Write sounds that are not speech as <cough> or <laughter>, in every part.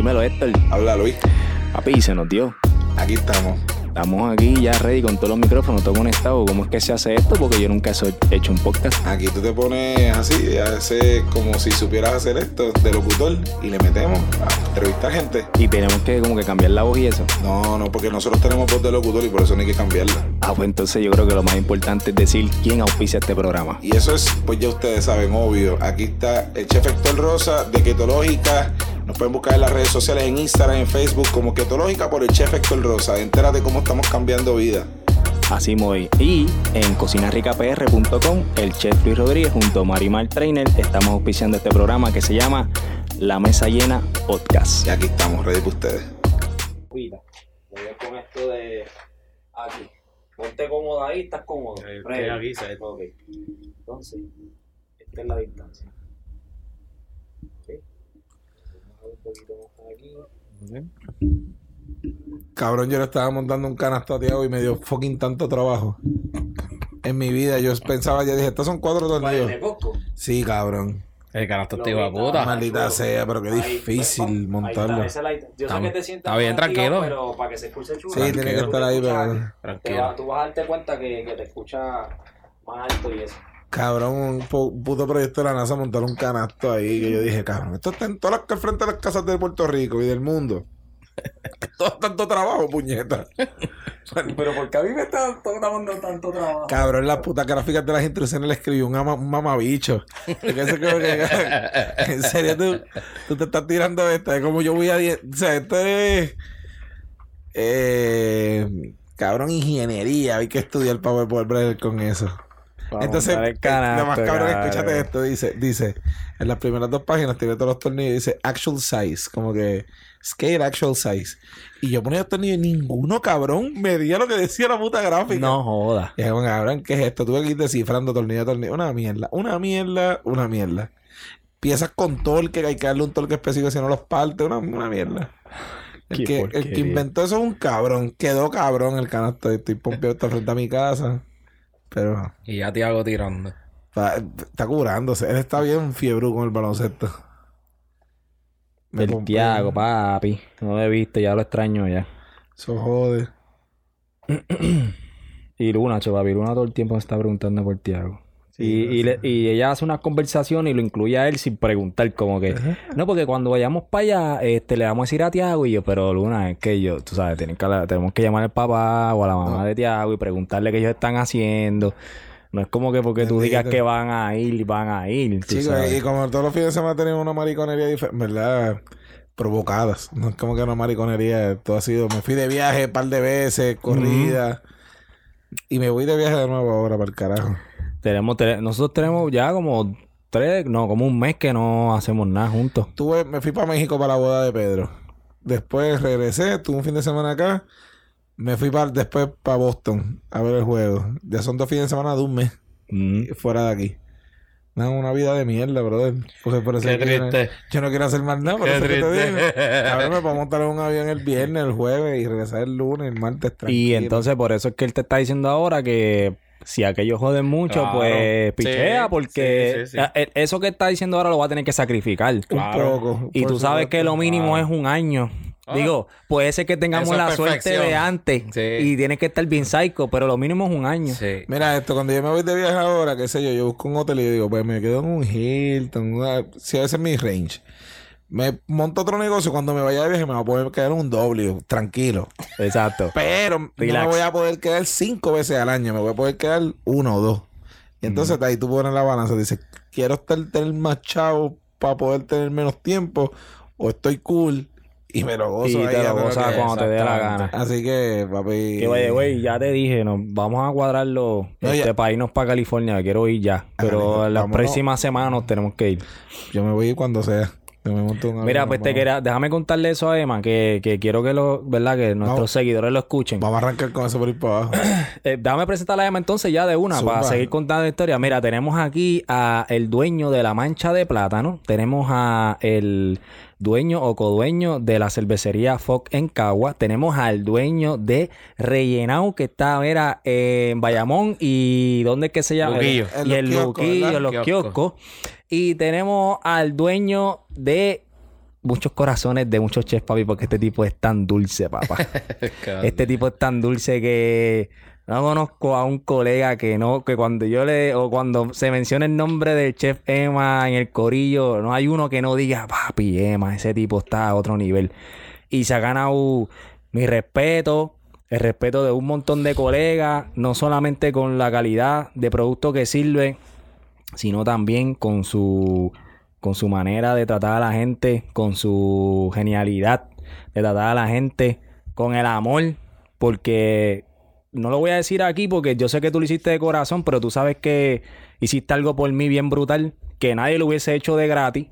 Dímelo, Héctor. Habla Luis. Papi, se nos dio. Aquí estamos. Estamos aquí ya ready con todos los micrófonos, todo conectado. ¿Cómo es que se hace esto? Porque yo nunca he hecho un podcast. Aquí tú te pones así, hace como si supieras hacer esto de locutor y le metemos a entrevistar gente. Y tenemos que como que cambiar la voz y eso. No, no, porque nosotros tenemos voz de locutor y por eso no hay que cambiarla. Ah, pues entonces yo creo que lo más importante es decir quién auspicia este programa. Y eso es, pues ya ustedes saben, obvio. Aquí está el chef Héctor Rosa de Ketológica. Nos pueden buscar en las redes sociales, en Instagram, en Facebook, como Ketológica por el chef Héctor Rosa. Entérate cómo estamos cambiando vida. Así muy. Y en cocinarricapr.com, el chef Luis Rodríguez junto a Marimar Trainer estamos auspiciando este programa que se llama La Mesa Llena Podcast. Y aquí estamos, ready para ustedes. Voy a con esto de aquí. Ponte cómodo ahí, estás cómodo. Eh, aquí, Ok. Entonces, esta es la distancia. Cabrón, yo le estaba montando un canasto a Tiago y me dio fucking tanto trabajo. En mi vida, yo pensaba, ya dije, estos son cuatro tornillos. Sí, cabrón. El canasto te iba a puta. Maldita sea, pero qué difícil montarlo. Yo sé que te sientas está bien, tranquilo. Pero para que se escuche chulo. Sí, tiene que estar ahí, pero. Tranquilo. tú vas a darte cuenta que, que te escucha más alto y eso. Cabrón, un puto proyecto de la NASA montar un canasto ahí que yo dije, cabrón, esto está en todas las frente de las casas de Puerto Rico y del mundo. <laughs> Todo tanto trabajo, puñeta. <laughs> Pero porque a mí me está dando tanto trabajo. Cabrón, las putas gráficas de las instrucciones le escribió un, un mamabicho. <laughs> en serio, tú, tú, te estás tirando esta. Es como yo voy a. O sea, esto es. Eh, cabrón, ingeniería. Hay que estudiar para poder ver con eso. Entonces, lo más cabrón, escúchate esto, dice, dice, en las primeras dos páginas tiene todos los tornillos, dice actual size, como que scale actual size. Y yo ponía los tornillos y ninguno, cabrón, medía lo que decía la puta gráfica. No joda. Y dije, cabrón, ¿qué es esto? Tuve que ir descifrando tornillo a tornillo. Una mierda, una mierda, una mierda. Piezas con torque, hay que darle un torque específico si no los parte, una, una mierda. El que, el que, inventó eso es un cabrón. Quedó cabrón el canasto. Estoy pompeado está frente a mi casa. Pero. Y ya te hago tirando. Está, curándose. Él está bien fiebre con el baloncesto. el Tiago, papi. No lo he visto, ya lo extraño ya. Eso jode. <clears throat> y Luna, papi. Luna todo el tiempo me está preguntando por Tiago. Y, y, ella hace una conversación y lo incluye a él sin preguntar, como que, no, porque cuando vayamos para allá, este, le vamos a decir a Tiago y yo, pero Luna, es que yo, tú sabes, que, tenemos que llamar al papá o a la mamá de Tiago y preguntarle qué ellos están haciendo. No es como que porque tú digas que van a ir, van a ir. Sí, y como todos los fines de semana tenemos una mariconería diferente, ¿verdad? Provocadas. No es como que una mariconería. Todo ha sido, me fui de viaje un par de veces, corrida. Y me voy de viaje de nuevo ahora para el carajo. Tenemos, nosotros tenemos ya como tres, no, como un mes que no hacemos nada juntos. Tuve, me fui para México para la boda de Pedro. Después regresé, tuve un fin de semana acá. Me fui para, después para Boston a ver el juego. Ya son dos fines de semana de un mes mm. fuera de aquí. No, una vida de mierda, brother. Pues por eso Qué triste. Yo no, quiero hacer más nada, por eso que te digo. A ver, me puedo montar en un avión el viernes, el jueves y regresar el lunes, el martes tranquilo. Y entonces por eso es que él te está diciendo ahora que si aquellos joden mucho, pues pichea, porque e, eso que está diciendo ahora lo va a tener que sacrificar. Un poco. Y tú sabes que lo mínimo es un año. Ah. Digo, puede ser que tengamos la suerte de antes y tienes que estar bien psycho, pero lo mínimo es un año. Mira esto, cuando yo me voy de viaje ahora, qué sé yo, yo busco un hotel y digo, pues me quedo en un Hilton, si a veces es mi range me monto otro negocio, cuando me vaya de viaje me va a poder quedar un doble, tranquilo. Exacto. Pero no me voy a poder quedar cinco veces al año, me voy a poder quedar uno o dos. Y entonces ahí tú pones la balanza, dices, quiero estar, tener más chavo para poder tener menos tiempo, o estoy cool y me lo gozo y te lo gozas cuando te dé la gana. Así que, papi. Que vaya, güey, ya te dije, nos vamos a cuadrarlo este, para irnos para California. Quiero ir ya. Pero las próximas semanas nos tenemos que ir. Yo me voy cuando sea. Mira, pues te quería, déjame contarle eso a Emma, que, que quiero que lo, ¿verdad? Que nuestros seguidores lo escuchen. Vamos a arrancar con eso por ir para abajo. <clears throat> eh, déjame presentar a Emma entonces ya de una, para seguir contando la historia. Mira, tenemos aquí a el dueño de la mancha de plátano. Tenemos a el dueño o codueño de la cervecería Foc en Cagua. Tenemos al dueño de Rellenau, que está, mira, en Bayamón y ¿dónde es que se llama? Luquillo. Y el Luquillo, los kioscos. Y tenemos al dueño de muchos corazones de muchos chefs, papi, porque este tipo es tan dulce, papá. <laughs> este tipo es tan dulce que no conozco a un colega que no, que cuando yo le, o cuando se menciona el nombre del chef Emma en el corillo, no hay uno que no diga, papi, Emma, ese tipo está a otro nivel. Y se ha ganado mi respeto, el respeto de un montón de colegas, no solamente con la calidad de producto que sirve, sino también con su con su manera de tratar a la gente, con su genialidad de tratar a la gente, con el amor, porque no lo voy a decir aquí porque yo sé que tú lo hiciste de corazón, pero tú sabes que hiciste algo por mí bien brutal, que nadie lo hubiese hecho de gratis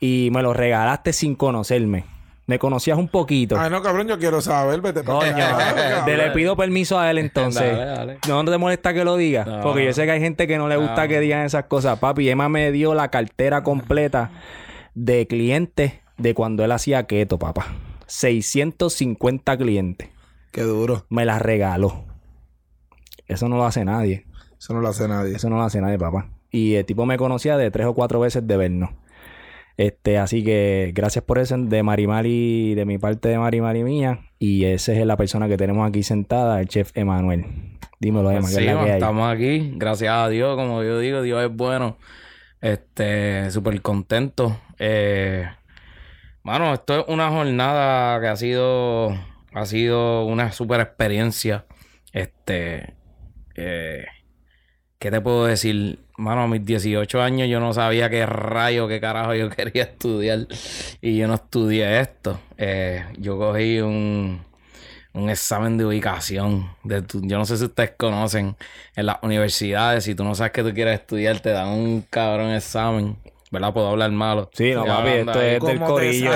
y me lo regalaste sin conocerme. Me conocías un poquito. Ay, no, cabrón, yo quiero saber. Vete Coño, le pido permiso a él entonces. ¿No te molesta que lo diga? Porque yo sé que hay gente que no le gusta que digan esas cosas. Papi, Emma me dio la cartera completa de clientes de cuando él hacía keto, papá. 650 clientes. Qué duro. Me la regaló. Eso no lo hace nadie. Eso no lo hace nadie. Eso no lo hace nadie, papá. Y el tipo me conocía de tres o cuatro veces de vernos. Este, así que gracias por eso de Marimari, de mi parte de Marimari mía. Y esa es la persona que tenemos aquí sentada, el chef Emanuel. Dímelo, Emma, pues que Estamos aquí, gracias a Dios, como yo digo, Dios es bueno. Este, súper contento. Eh, mano, esto es una jornada que ha sido, ha sido una súper experiencia. Este, eh, ¿qué te puedo decir? Mano, a mis 18 años yo no sabía qué rayo, qué carajo yo <laughs> quería estudiar. Y yo no estudié esto. Eh, yo cogí un, un examen de ubicación. Yo no sé si ustedes conocen en las universidades, si tú no sabes que tú quieres estudiar, te dan un cabrón examen. ¿Verdad? Puedo hablar malo. Sí, no, papi, esto es del corillo.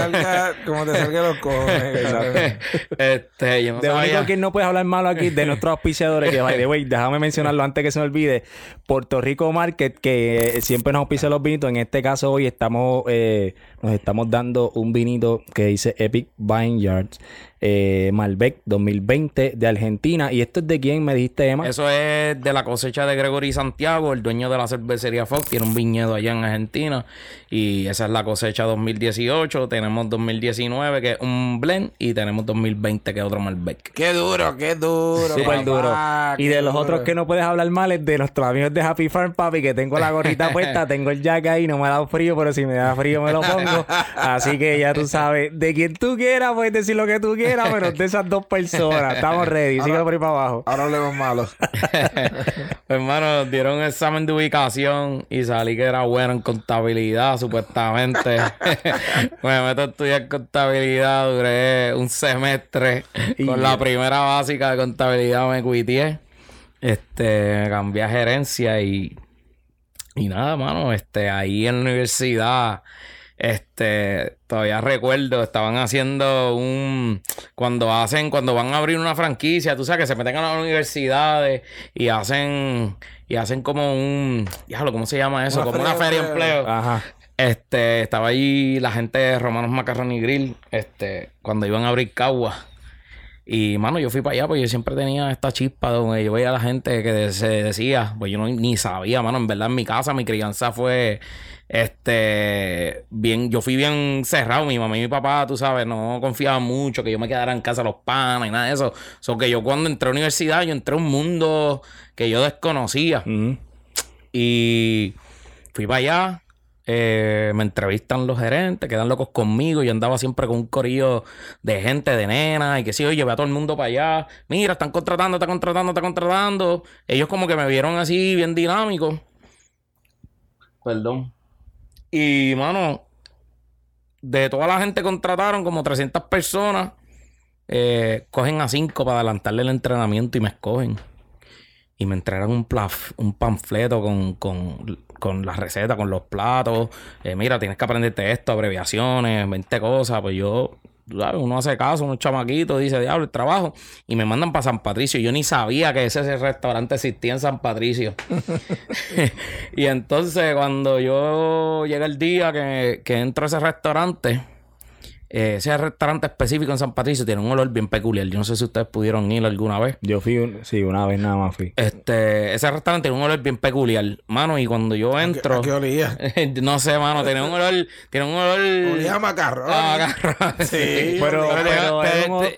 como te salga los cojones. <laughs> este, yo no de único que no puedes hablar malo aquí de nuestros auspiciadores, que, by the way, déjame mencionarlo antes que se me olvide. Puerto Rico Market, que siempre nos auspicia los vinitos. En este caso, hoy estamos, eh, nos estamos dando un vinito que dice Epic Vineyards eh, Malbec 2020 de Argentina. ¿Y esto es de quién me dijiste, Emma? Eso es de la cosecha de Gregory Santiago, el dueño de la cervecería Fox. Tiene un viñedo allá en Argentina. Y esa es la cosecha 2018. Tenemos 2019, que es un blend. Y tenemos 2020, que es otro Malbec. Qué duro, qué duro. Súper duro. Y de los otros que no puedes hablar mal es de nuestros amigos de Happy Farm, papi, que tengo la gorrita <laughs> puesta, tengo el jack ahí, no me ha dado frío, pero si me da frío me lo pongo. Así que ya tú sabes, de quien tú quieras, puedes decir lo que tú quieras pero de esas dos personas. Estamos ready. Sigue por ahí para abajo. Ahora hablemos malos. <laughs> Hermano, dieron un examen de ubicación y salí que era bueno en contabilidad, supuestamente. <laughs> me meto a estudiar contabilidad, duré un semestre. con la primera básica de contabilidad me cuité. Este, cambié a gerencia y... Y nada, mano, este, ahí en la universidad este, todavía recuerdo, estaban haciendo un. Cuando hacen, cuando van a abrir una franquicia, tú sabes que se meten a las universidades y hacen. Y hacen como un. Diablo, ¿cómo se llama eso? como una feria de empleo. Ajá. Este, estaba ahí la gente de Romanos Macarroni Grill, este, cuando iban a abrir Cagua. Y, mano, yo fui para allá, porque yo siempre tenía esta chispa donde yo veía a la gente que se decía, pues yo no, ni sabía, mano, en verdad en mi casa mi crianza fue este, bien, yo fui bien cerrado. Mi mamá y mi papá, tú sabes, no confiaban mucho que yo me quedara en casa los panas y nada de eso. So que yo cuando entré a la universidad, yo entré a un mundo que yo desconocía. Y fui para allá. Eh, me entrevistan los gerentes, quedan locos conmigo. Yo andaba siempre con un corillo de gente, de nena, y que sí, oye, ve a todo el mundo para allá. Mira, están contratando, están contratando, están contratando. Ellos como que me vieron así, bien dinámico. Perdón. Y, mano, de toda la gente contrataron como 300 personas. Eh, cogen a 5 para adelantarle el entrenamiento y me escogen. Y me entregan un, un panfleto con, con, con la receta, con los platos. Eh, mira, tienes que aprenderte esto, abreviaciones, 20 cosas. Pues yo uno hace caso, unos chamaquitos, dice, diablo, el trabajo. Y me mandan para San Patricio. Yo ni sabía que ese, restaurante existía en San Patricio. <laughs> <laughs> y entonces, cuando yo llega el día que, que entro a ese restaurante, eh, ese restaurante específico en San Patricio tiene un olor bien peculiar. Yo no sé si ustedes pudieron ir alguna vez. Yo fui, sí, una vez nada más fui. Este, ese restaurante tiene un olor bien peculiar, mano, y cuando yo entro. ¿A qué, olía? <laughs> no sé, mano, tiene un olor, tiene un olor. Olía a macarrón. A macarrón. Sí, <laughs> pero,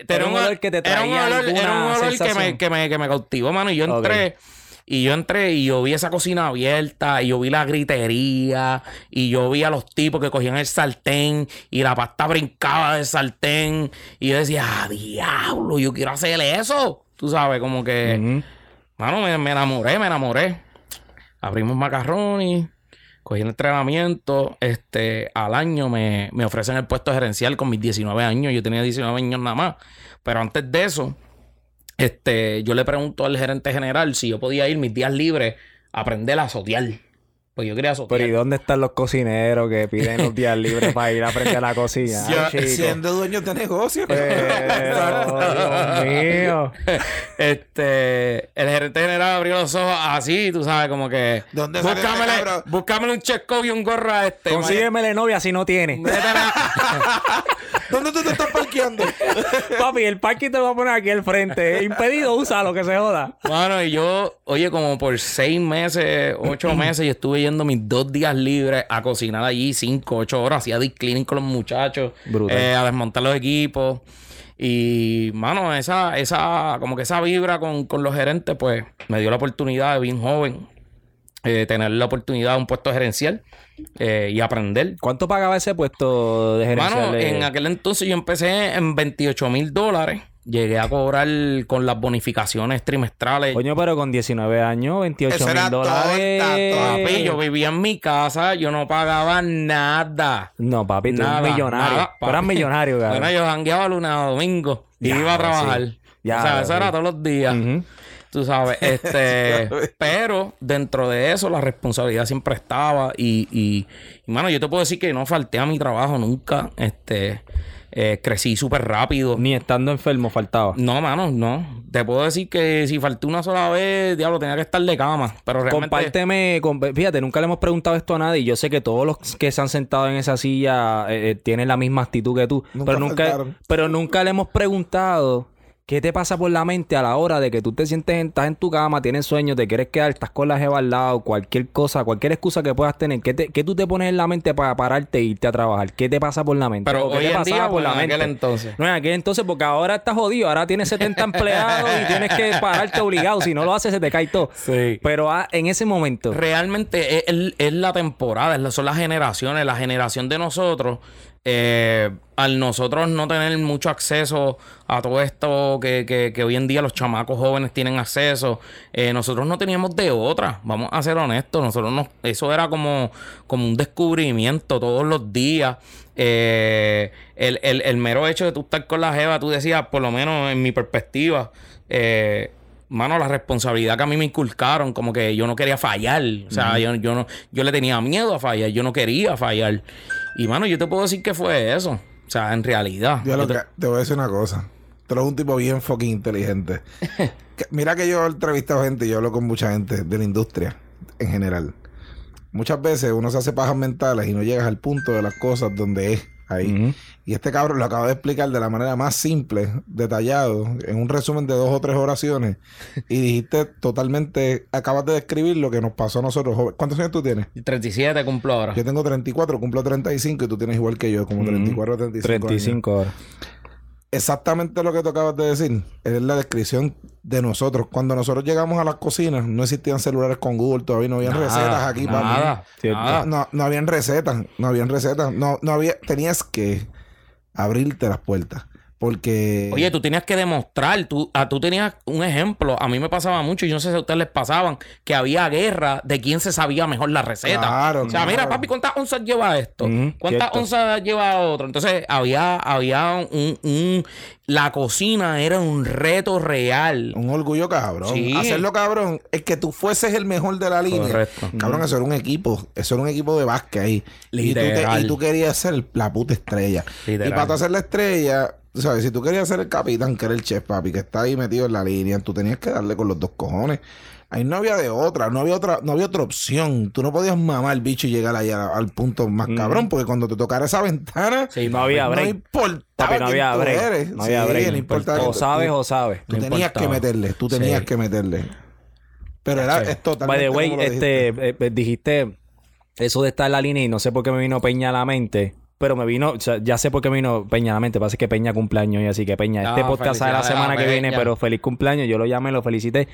pero, un olor que te traía Era un olor, era un olor que me, que, me, que me cautivó, mano, y yo entré. Y yo entré y yo vi esa cocina abierta, y yo vi la gritería, y yo vi a los tipos que cogían el sartén y la pasta brincaba del sartén. Y yo decía, ah, diablo, yo quiero hacer eso. Tú sabes, como que, mano, me, enamoré, me enamoré. Abrimos macarrones, cogí el entrenamiento. Este, al año me, me ofrecen el puesto gerencial con mis 19 años. Yo tenía 19 años nada más. Pero antes de eso, este, yo le pregunto al gerente general si yo podía ir mis días libres a aprender a sotear. Pues yo quería sotear. Pero ¿y dónde están los cocineros que piden los días libres para ir a aprender a la cocina? <laughs> siendo dueños de negocio. <laughs> Dios mío. <laughs> Este, el gerente general abrió los ojos así, tú sabes, como que... ¿Dónde búscamele, este búscamele un chesco y un gorro a este. Consíguemele novia si no tiene. ¿Dónde tú te estás parqueando? <laughs> Papi, el parque te lo voy a poner aquí al frente. Impedido, usa lo que se joda. Bueno, y yo, oye, como por seis meses, ocho <clears throat> meses, yo estuve yendo mis dos días libres a cocinar allí, cinco, ocho horas. Hacía deep cleaning con los muchachos. Eh, a desmontar los equipos. Y, mano, esa, esa, como que esa vibra con, con los gerentes, pues, me dio la oportunidad de bien joven eh, tener la oportunidad de un puesto gerencial eh, y aprender. ¿Cuánto pagaba ese puesto de gerencial? Bueno, en aquel entonces yo empecé en 28 mil dólares. Llegué a cobrar con las bonificaciones trimestrales. Coño, pero con 19 años, 28 mil dólares. Papi, yo vivía en mi casa, yo no pagaba nada. No, papi, tú eras millonario. Tú eras millonario, cara. Bueno, yo jangueaba lunes a domingo y iba a trabajar. Ya, o sea, eso era todos los días. Tú sabes, <laughs> este, pero dentro de eso la responsabilidad siempre estaba y, y, mano, yo te puedo decir que no falté a mi trabajo nunca, este, eh, crecí súper rápido. Ni estando enfermo faltaba. No, mano, no. Te puedo decir que si falté una sola vez, diablo, tenía que estar de cama. Pero realmente... Compárteme, fíjate, nunca le hemos preguntado esto a nadie. Y yo sé que todos los que se han sentado en esa silla eh, eh, tienen la misma actitud que tú. pero nunca, pero nunca le hemos preguntado ¿Qué te pasa por la mente a la hora de que tú te sientes, estás en tu cama, tienes sueño, te quieres quedar, estás con la jeva al lado, cualquier cosa, cualquier excusa que puedas tener? ¿Qué, te, tú te pones en la mente para pararte e irte a trabajar? ¿Qué te pasa por la mente? Pero ¿qué te por la mente? aquel entonces. No, en aquel entonces, porque ahora estás jodido, ahora tienes 70 empleados y tienes que pararte obligado. Si no lo haces, se te cae todo. Sí. Pero ah, en ese momento. Realmente es, la temporada, son las generaciones, la generación de nosotros eh, al nosotros no tener mucho acceso a todo esto que, hoy en día los chamacos jóvenes tienen acceso, eh, nosotros no teníamos de otra, vamos a ser honestos, nosotros no, eso era como, como un descubrimiento todos los días. Eh, el, mero hecho de tú estar con la jeva, tú decías, por lo menos en mi perspectiva, mano, la responsabilidad que a mí me inculcaron, como que yo no quería fallar. O sea, yo, yo, no, yo le tenía miedo a fallar, yo no quería fallar. Y mano, yo te puedo decir que fue eso. O sea, en realidad. Yo te... voy a decir una cosa. Tú eres un tipo bien fucking inteligente. <laughs> mira que yo he entrevistado gente y yo hablo con mucha gente de la industria en general. Muchas veces uno se hace pajas mentales y no llegas al punto de las cosas donde es ahí. Y este cabrón lo acaba de explicar de la manera más simple, detallado, en un resumen de dos o tres oraciones. <laughs> y dijiste totalmente, acabas de describir lo que nos pasó a nosotros. ¿Cuántos años tú tienes? 37 cumplo ahora. Yo tengo 34, cumplo 35 y tú tienes igual que yo, como 34 o 35. 35 ahora exactamente lo que tú acabas de decir. Es la descripción de nosotros. Cuando nosotros llegamos a las cocinas, no existían celulares con Google, todavía no habían recetas aquí nada, para No, no, habían recetas, no habían recetas. No, no había, tenías que abrirte las puertas. Porque. Oye, tú tenías que demostrar, tú, ah, tú tenías un ejemplo. A mí me pasaba mucho, y yo no sé si a ustedes les pasaban, que había guerra de quién se sabía mejor la receta. Claro. O sea, mira, papi, ¿cuántas onzas lleva esto? ¿Cuántas onzas lleva otro? Entonces, había, había un, La cocina era un reto real. Un orgullo cabrón. Hacerlo cabrón es que tú fueses el mejor de la línea. Correcto. Cabrón, eso era un equipo. Eso era un equipo de básquet ahí. Y tú, y tú, querías ser la puta estrella. Y para tú hacer la estrella Tú sabes, si tú querías ser el capitán, que era el chef, papi, que está ahí metido en la línea, tú tenías que darle con los dos cojones. Ahí no había de otra, no había otra, no había otra opción. Tú no podías mamar el bicho y llegar ahí al punto más cabrón, porque cuando te tocara esa ventana, sí, no había break. No importaba no había break. No había break. o sabes o sabes. Tú tenías que meterle, tú tenías que meterle. Pero era es totalmente. By the way, este, eh, eh, dijiste eso de estar en la línea y no sé por qué me vino Peña a la mente pero me vino, o sea, ya sé por qué me vino Peña a la mente, pasa que Peña cumpleaños y así que Peña, este ah, podcast sale la semana que viene, pero feliz cumpleaños, yo lo llamé, lo felicité.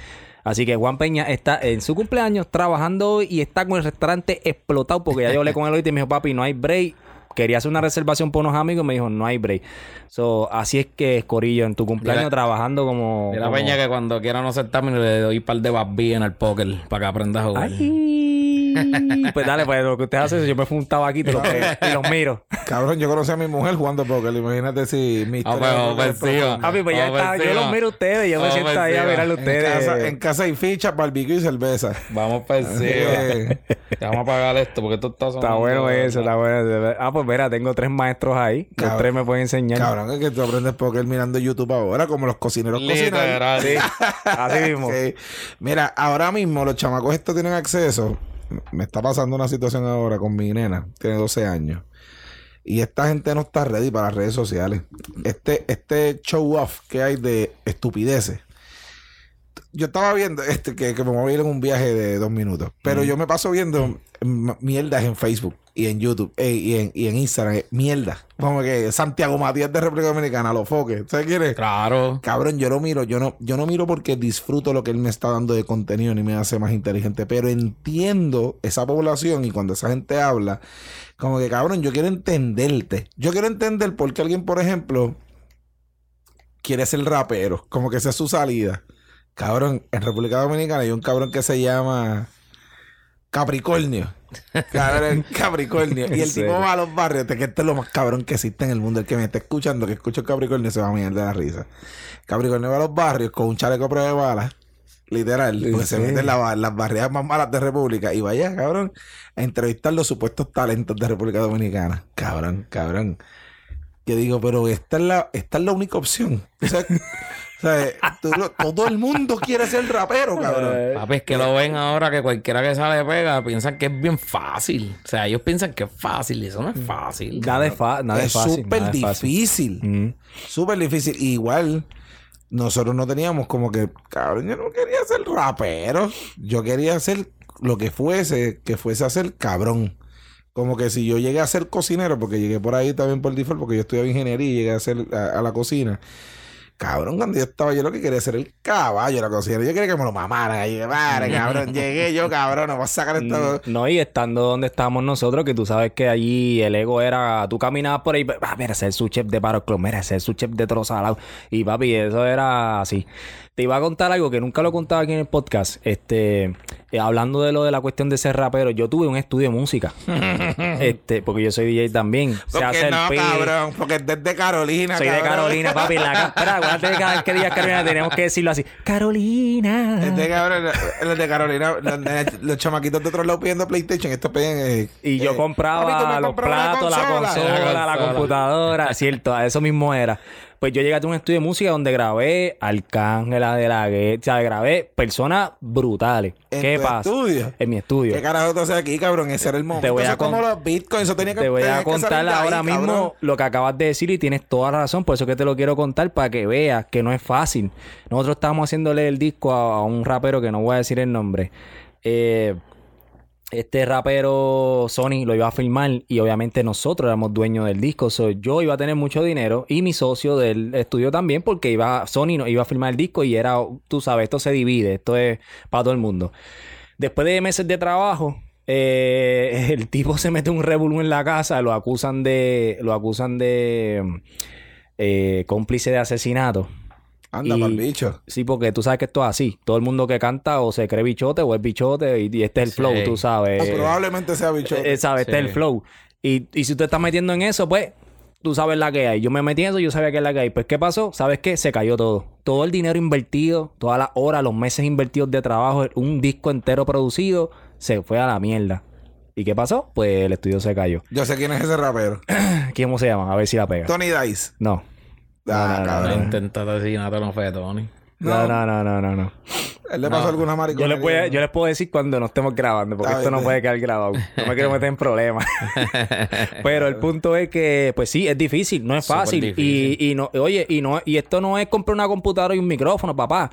Así que Juan Peña está en su cumpleaños trabajando hoy y está con el restaurante explotado porque ya yo hablé con él hoy y me dijo, papi, no hay break. Quería hacer una reservación por unos amigos y me dijo, no hay break. So, así es que Corillo en tu cumpleaños trabajando como. la Peña que cuando quiera no aceptarme le doy un par de babí en el póker para que aprenda a jugar. <laughs> pues dale, pues lo que usted hace es yo me fumo un tabaquito y los miro. <laughs> Cabrón, yo conocí a mi mujer jugando póker. Imagínate si mi ah, pues, pues, Papi, pues ya está. Yo los miro a ustedes. Yo me siento ahí a mirar a ustedes. En casa, hay ficha, barbecue y cerveza. Vamos para encima. Vamos a pagar esto porque esto está Está bueno eso, está bueno. Ah, pues mira, tengo tres maestros ahí. Los tres me pueden enseñar. Cabrón, es que tú aprendes póker mirando YouTube ahora, como los cocineros cocinan. Sí. Así mismo. <laughs> Mira, ahora mismo los chamacos estos tienen acceso me está pasando una situación ahora con mi nena, tiene 12 años. Y esta gente no está ready para las redes sociales. Este, este show off que hay de estupideces. Yo estaba viendo este que, que me voy a ir en un viaje de dos minutos. Pero yo me paso viendo mierdas en Facebook y en YouTube y, en, y, en, Instagram. Eh, mierda. Como que Santiago Matías de República Dominicana, lo foque. ¿Sabes quién es? Claro. Cabrón, yo lo miro. Yo no, yo no miro porque disfruto lo que él me está dando de contenido ni me hace más inteligente. Pero entiendo esa población y cuando esa gente habla, como que cabrón, yo quiero entenderte. Yo quiero entender por qué alguien, por ejemplo, quiere ser rapero. Como que esa es su salida. Cabrón, en República Dominicana hay un cabrón que se llama Capricornio. <laughs> Cabrón, Capricornio. Y el tipo va a los barrios, que este es lo más cabrón que existe en el mundo. El que me está escuchando, que escucha Capricornio, se va a mirar de la risa. Capricornio va a los barrios con un chaleco prueba de balas. Literal, porque se mete en las barriadas más malas de República. Y vaya, cabrón, a entrevistar los supuestos talentos de República Dominicana. Cabrón, cabrón. Que digo, pero esta es la, esta es la única opción. O sea, o sea, todo, el mundo quiere ser rapero, cabrón. Eh, papi, es que lo ven ahora que cualquiera que sale pega piensan que es bien fácil. O sea, ellos piensan que es fácil y eso no es fácil. Nada, es, nada es, fácil. Súper difícil. Súper difícil. Igual, nosotros no teníamos como que, cabrón, yo no quería ser rapero. Yo quería ser lo que fuese, que fuese a ser cabrón. Como que si yo llegué a ser cocinero, porque llegué por ahí también por default, porque yo estudiaba ingeniería y llegué a ser a la cocina Cabrón, cuando yo estaba, yo lo que quería ser el caballo, la cocina. Yo quería que me lo mamaran ahí. Vale, cabrón, llegué yo, <laughs> cabrón, no voy a sacar esto. Mm, no, y estando donde estábamos nosotros, que tú sabes que allí el ego era. Tú caminabas por ahí, ah, mira, ser su chef de Club, mira, ser su chef de Trosalado. Y papi, eso era así. Te iba a contar algo que nunca lo contaba aquí en el podcast. Este, eh, hablando de lo de la cuestión de ser rapero, yo tuve un estudio de música. <laughs> este, porque yo soy DJ también. Porque no, cabrón, porque es desde Carolina. Soy de Carolina, papi. En la Espera, acuérdate cada vez que digas Carolina tenemos que decirlo así. Carolina. Es de, cabrón, los de Carolina, los, chamaquitos de otro lado pidiendo PlayStation, estos piden. Eh, y yo eh, compraba los platos, la consola, la computadora. Cierto, a eso mismo era. Pues yo llegué a un estudio de música donde grabé Arcángela de la Guerra. O sea, grabé personas brutales. ¿En ¿Qué tu pasa? estudio? En mi estudio. ¿Qué carajo tú haces aquí, cabrón? Ese era el momento. Te voy a eso como los bitcoins. Eso tenía que Te voy a contar ahora mismo lo que acabas de decir y tienes toda la razón. Por eso que te lo quiero contar para que veas que no es fácil. Nosotros estábamos haciéndole el disco a, a un rapero que no voy a decir el nombre. Eh este rapero Sony lo iba a filmar y obviamente nosotros éramos dueños del disco. yo iba a tener mucho dinero y mi socio del estudio también porque iba Sony no, iba a filmar el disco y era, tú sabes, esto se divide, esto es para todo el mundo. Después de meses de trabajo, eh, <laughs> el tipo se mete un revolú en la casa, lo acusan de, lo acusan de eh, cómplice de asesinato. Anda, mal bicho. Sí, porque tú sabes que esto es así. Todo el mundo que canta o se cree bichote o es bichote y, este es el flow, tú sabes. probablemente sea bichote. Eh, ¿Sabes? Este es el flow. Y, y si tú te estás metiendo en eso, pues tú sabes la que hay. Yo me metí en eso, yo sabía que es la que hay. Pues, ¿qué pasó? ¿Sabes qué? Se cayó todo. Todo el dinero invertido, todas las horas, los meses invertidos de trabajo, un disco entero producido, se fue a la mierda. ¿Y qué pasó? Pues el estudio se cayó. Yo sé quién es ese rapero. <clears throat> ¿Cómo se llama? A ver si la pega. Tony Dice. No. Ah, no, no, no, no, no. Intenta asesinato no fue Tony. No, no, no, no, no, no. Él le pasó alguna Yo les, puedo, yo les puedo decir cuando no estemos grabando, porque esto no puede quedar grabado. No me quiero meter en problemas. <laughs> Pero el punto es que, pues sí, es difícil, no es fácil. Y, y no, oye, y no, y esto no es comprar una computadora y un micrófono, papá.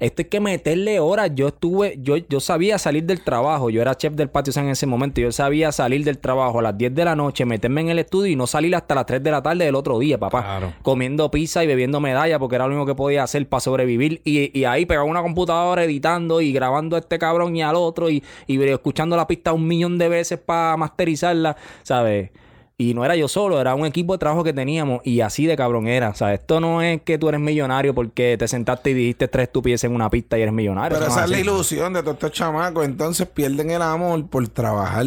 Esto hay que meterle horas. Yo estuve, yo, yo sabía salir del trabajo. Yo era chef del patio en ese momento. Yo sabía salir del trabajo a las 10 de la noche, meterme en el estudio y no salir hasta las 3 de la tarde del otro día, papá. Comiendo pizza y bebiendo medalla porque era lo único que podía hacer para sobrevivir. Y, y ahí pegaba una computadora editando y grabando a este cabrón y al otro y, y escuchando la pista un millón de veces para masterizarla, ¿sabes? Y no era yo solo, era un equipo de trabajo que teníamos y así de cabrón era. O sea, esto no es que tú eres millonario porque te sentaste y dijiste tres estupideces en una pista y eres millonario. Pero esa es la ilusión de todos estos chamacos. Entonces pierden el amor por trabajar.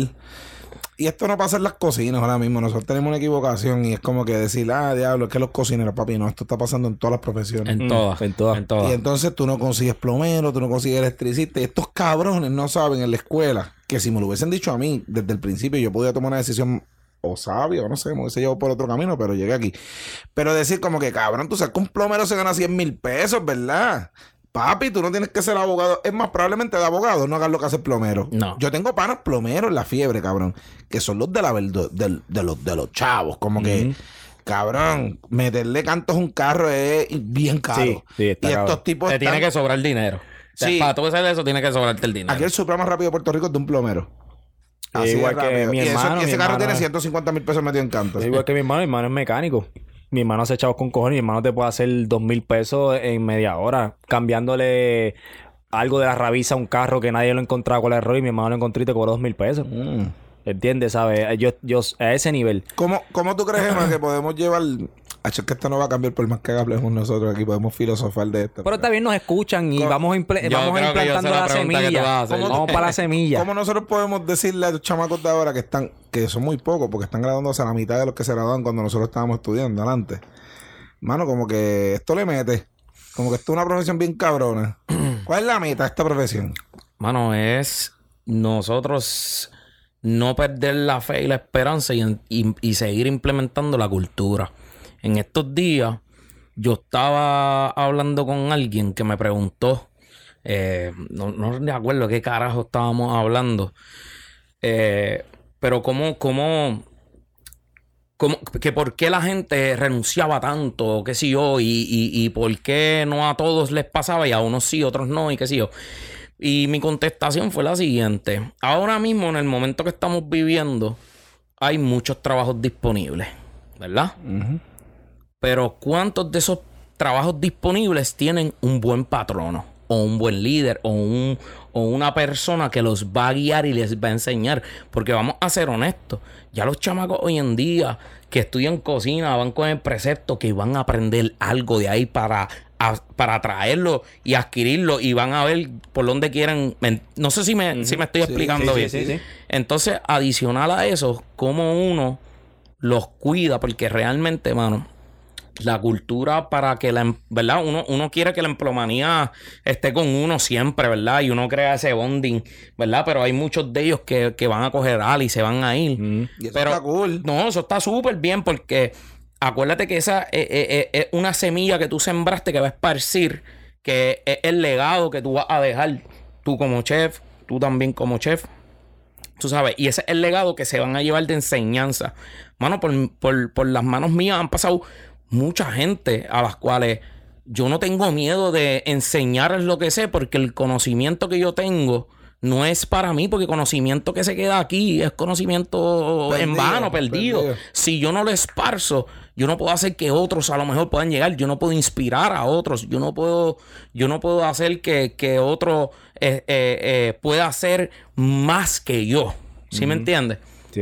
Y esto no pasa en las cocinas ahora mismo. Nosotros tenemos una equivocación y es como que decir, ah, diablo, es que los cocineros, papi, no, esto está pasando en todas las profesiones. En todas, en todas, en todas. Y entonces tú no consigues plomero, tú no consigues electricista. Y estos cabrones no saben en la escuela que si me lo hubiesen dicho a mí desde el principio, yo podía tomar una decisión o sabio, no sé, me hubiese llevado por otro camino, pero llegué aquí. Pero decir como que, cabrón, tú sabes que un plomero se gana 100 mil pesos, ¿verdad? Papi, tú no tienes que ser abogado. Es más, probablemente de abogado no hagas lo que hace el plomero. No. Yo tengo panas plomeros en la fiebre, cabrón. Que son los de la de, de, los, de los chavos. Como que, cabrón, meterle cantos a un carro es bien caro. y estos tipos. Te tiene que sobrar dinero. Sí. para tú hacer eso, tiene que sobrarte el dinero. Aquí el super más rápido de Puerto Rico es de un plomero. Igual que mi hermano. Y, ese carro tiene 150 mil pesos metido en canto. Igual que mi hermano, mi hermano es mecánico. Mi hermano hace chavos con cojones. Mi hermano te puede hacer dos mil pesos en media hora. Cambiándole algo de la rabiza a un carro que nadie lo encontraba con el error y mi hermano lo encontró y te cobró dos mil pesos. Mm. ¿Entiendes? ¿Sabes? Yo, yo, a ese nivel. ¿Cómo, cómo tú crees, Emma, que podemos llevar es que esto no va a cambiar por más que hablemos nosotros aquí. Podemos filosofar de esto. Pero, también nos escuchan y vamos, vamos implantando la, semilla. Vamos para la semilla. ¿Cómo nosotros podemos decirle a los chamacos de ahora que están, que son muy pocos, porque están graduándose a la mitad de los que se graduaban cuando nosotros estábamos estudiando adelante? Mano, como que esto le mete. Como que esto es una profesión bien cabrona. <clears throat> ¿Cuál es la meta de esta profesión? Mano, es nosotros no perder la fe y la esperanza y seguir implementando la cultura en estos días yo estaba hablando con alguien que me preguntó, eh, no, no me acuerdo qué carajo estábamos hablando, eh, pero cómo, cómo, cómo, que por qué la gente renunciaba tanto, qué sé yo, y, y, por qué no a todos les pasaba y a unos sí, otros no, y qué sé yo. Y mi contestación fue la siguiente. Ahora mismo, en el momento que estamos viviendo, hay muchos trabajos disponibles, ¿verdad? Pero ¿cuántos de esos trabajos disponibles tienen un buen patrono? O un buen líder, o, un, o una persona que los va a guiar y les va a enseñar. Porque vamos a ser honestos, ya los chamacos hoy en día que estudian cocina van con el precepto que van a aprender algo de ahí para para traerlo y adquirirlo y van a ver por dónde quieran. No sé si me, si me estoy explicando bien. Entonces, adicional a eso, cómo uno los cuida, porque realmente, mano, la cultura para que la, em, ¿verdad? Uno, uno quiere que la emplomanía esté con uno siempre, ¿verdad? Y uno crea ese bonding, ¿verdad? Pero hay muchos de ellos que, van a coger al y se van a ir. Y eso Pero, está cool. No, eso está súper bien porque acuérdate que esa es, es, una semilla que tú sembraste que va a esparcir, que es el legado que tú vas a dejar, tú como chef, tú también como chef. Tú sabes, y ese es el legado que se van a llevar de enseñanza. Mano, por, por, por las manos mías han pasado mucha gente a las cuales yo no tengo miedo de enseñarles lo que sé porque el conocimiento que yo tengo no es para mí porque conocimiento que se queda aquí es conocimiento en vano, perdido. Si yo no lo esparzo, yo no puedo hacer que otros a lo mejor puedan llegar, yo no puedo inspirar a otros, yo no puedo, yo no puedo hacer que, que otro eh, eh, eh, pueda hacer más que yo. ¿Sí me entiendes?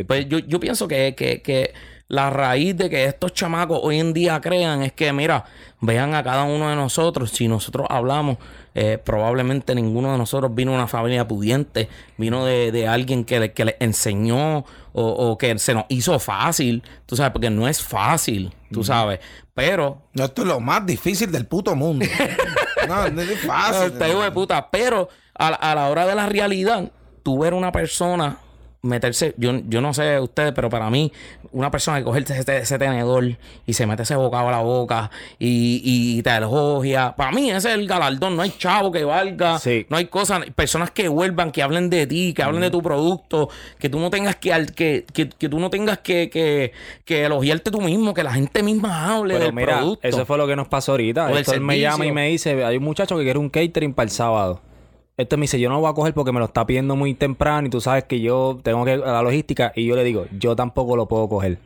Pues yo, yo pienso que, que, que la raíz de que estos chamacos hoy en día crean es que, mira, vean a cada uno de nosotros, si nosotros hablamos, eh, probablemente ninguno de nosotros vino de una familia pudiente, vino de, alguien que le, que le enseñó o, que se nos hizo fácil, tú sabes, porque no es fácil, tú sabes, pero... No, esto es lo más difícil del puto mundo. <laughs> no, no es fácil. te digo de puta, pero a, a la hora de la realidad, tú ver una persona meterse, yo, yo no sé ustedes, pero para mí, una persona que coge ese, tenedor y se mete ese bocado a la boca y, y te elogia, para mí ese es el galardón, no hay chavo que valga, no hay cosas, personas que vuelvan, que hablen de ti, que hablen de tu producto, que tú no tengas que, que, que, que tú no tengas que, que, que, elogiarte tú mismo, que la gente misma hable del producto. Eso fue lo que nos pasó ahorita. él me llama y me dice, hay un muchacho que quiere un catering para el sábado. Este me dice, yo no lo voy a coger porque me lo está pidiendo muy temprano y tú sabes que yo tengo que la logística. Y yo le digo, yo tampoco lo puedo coger.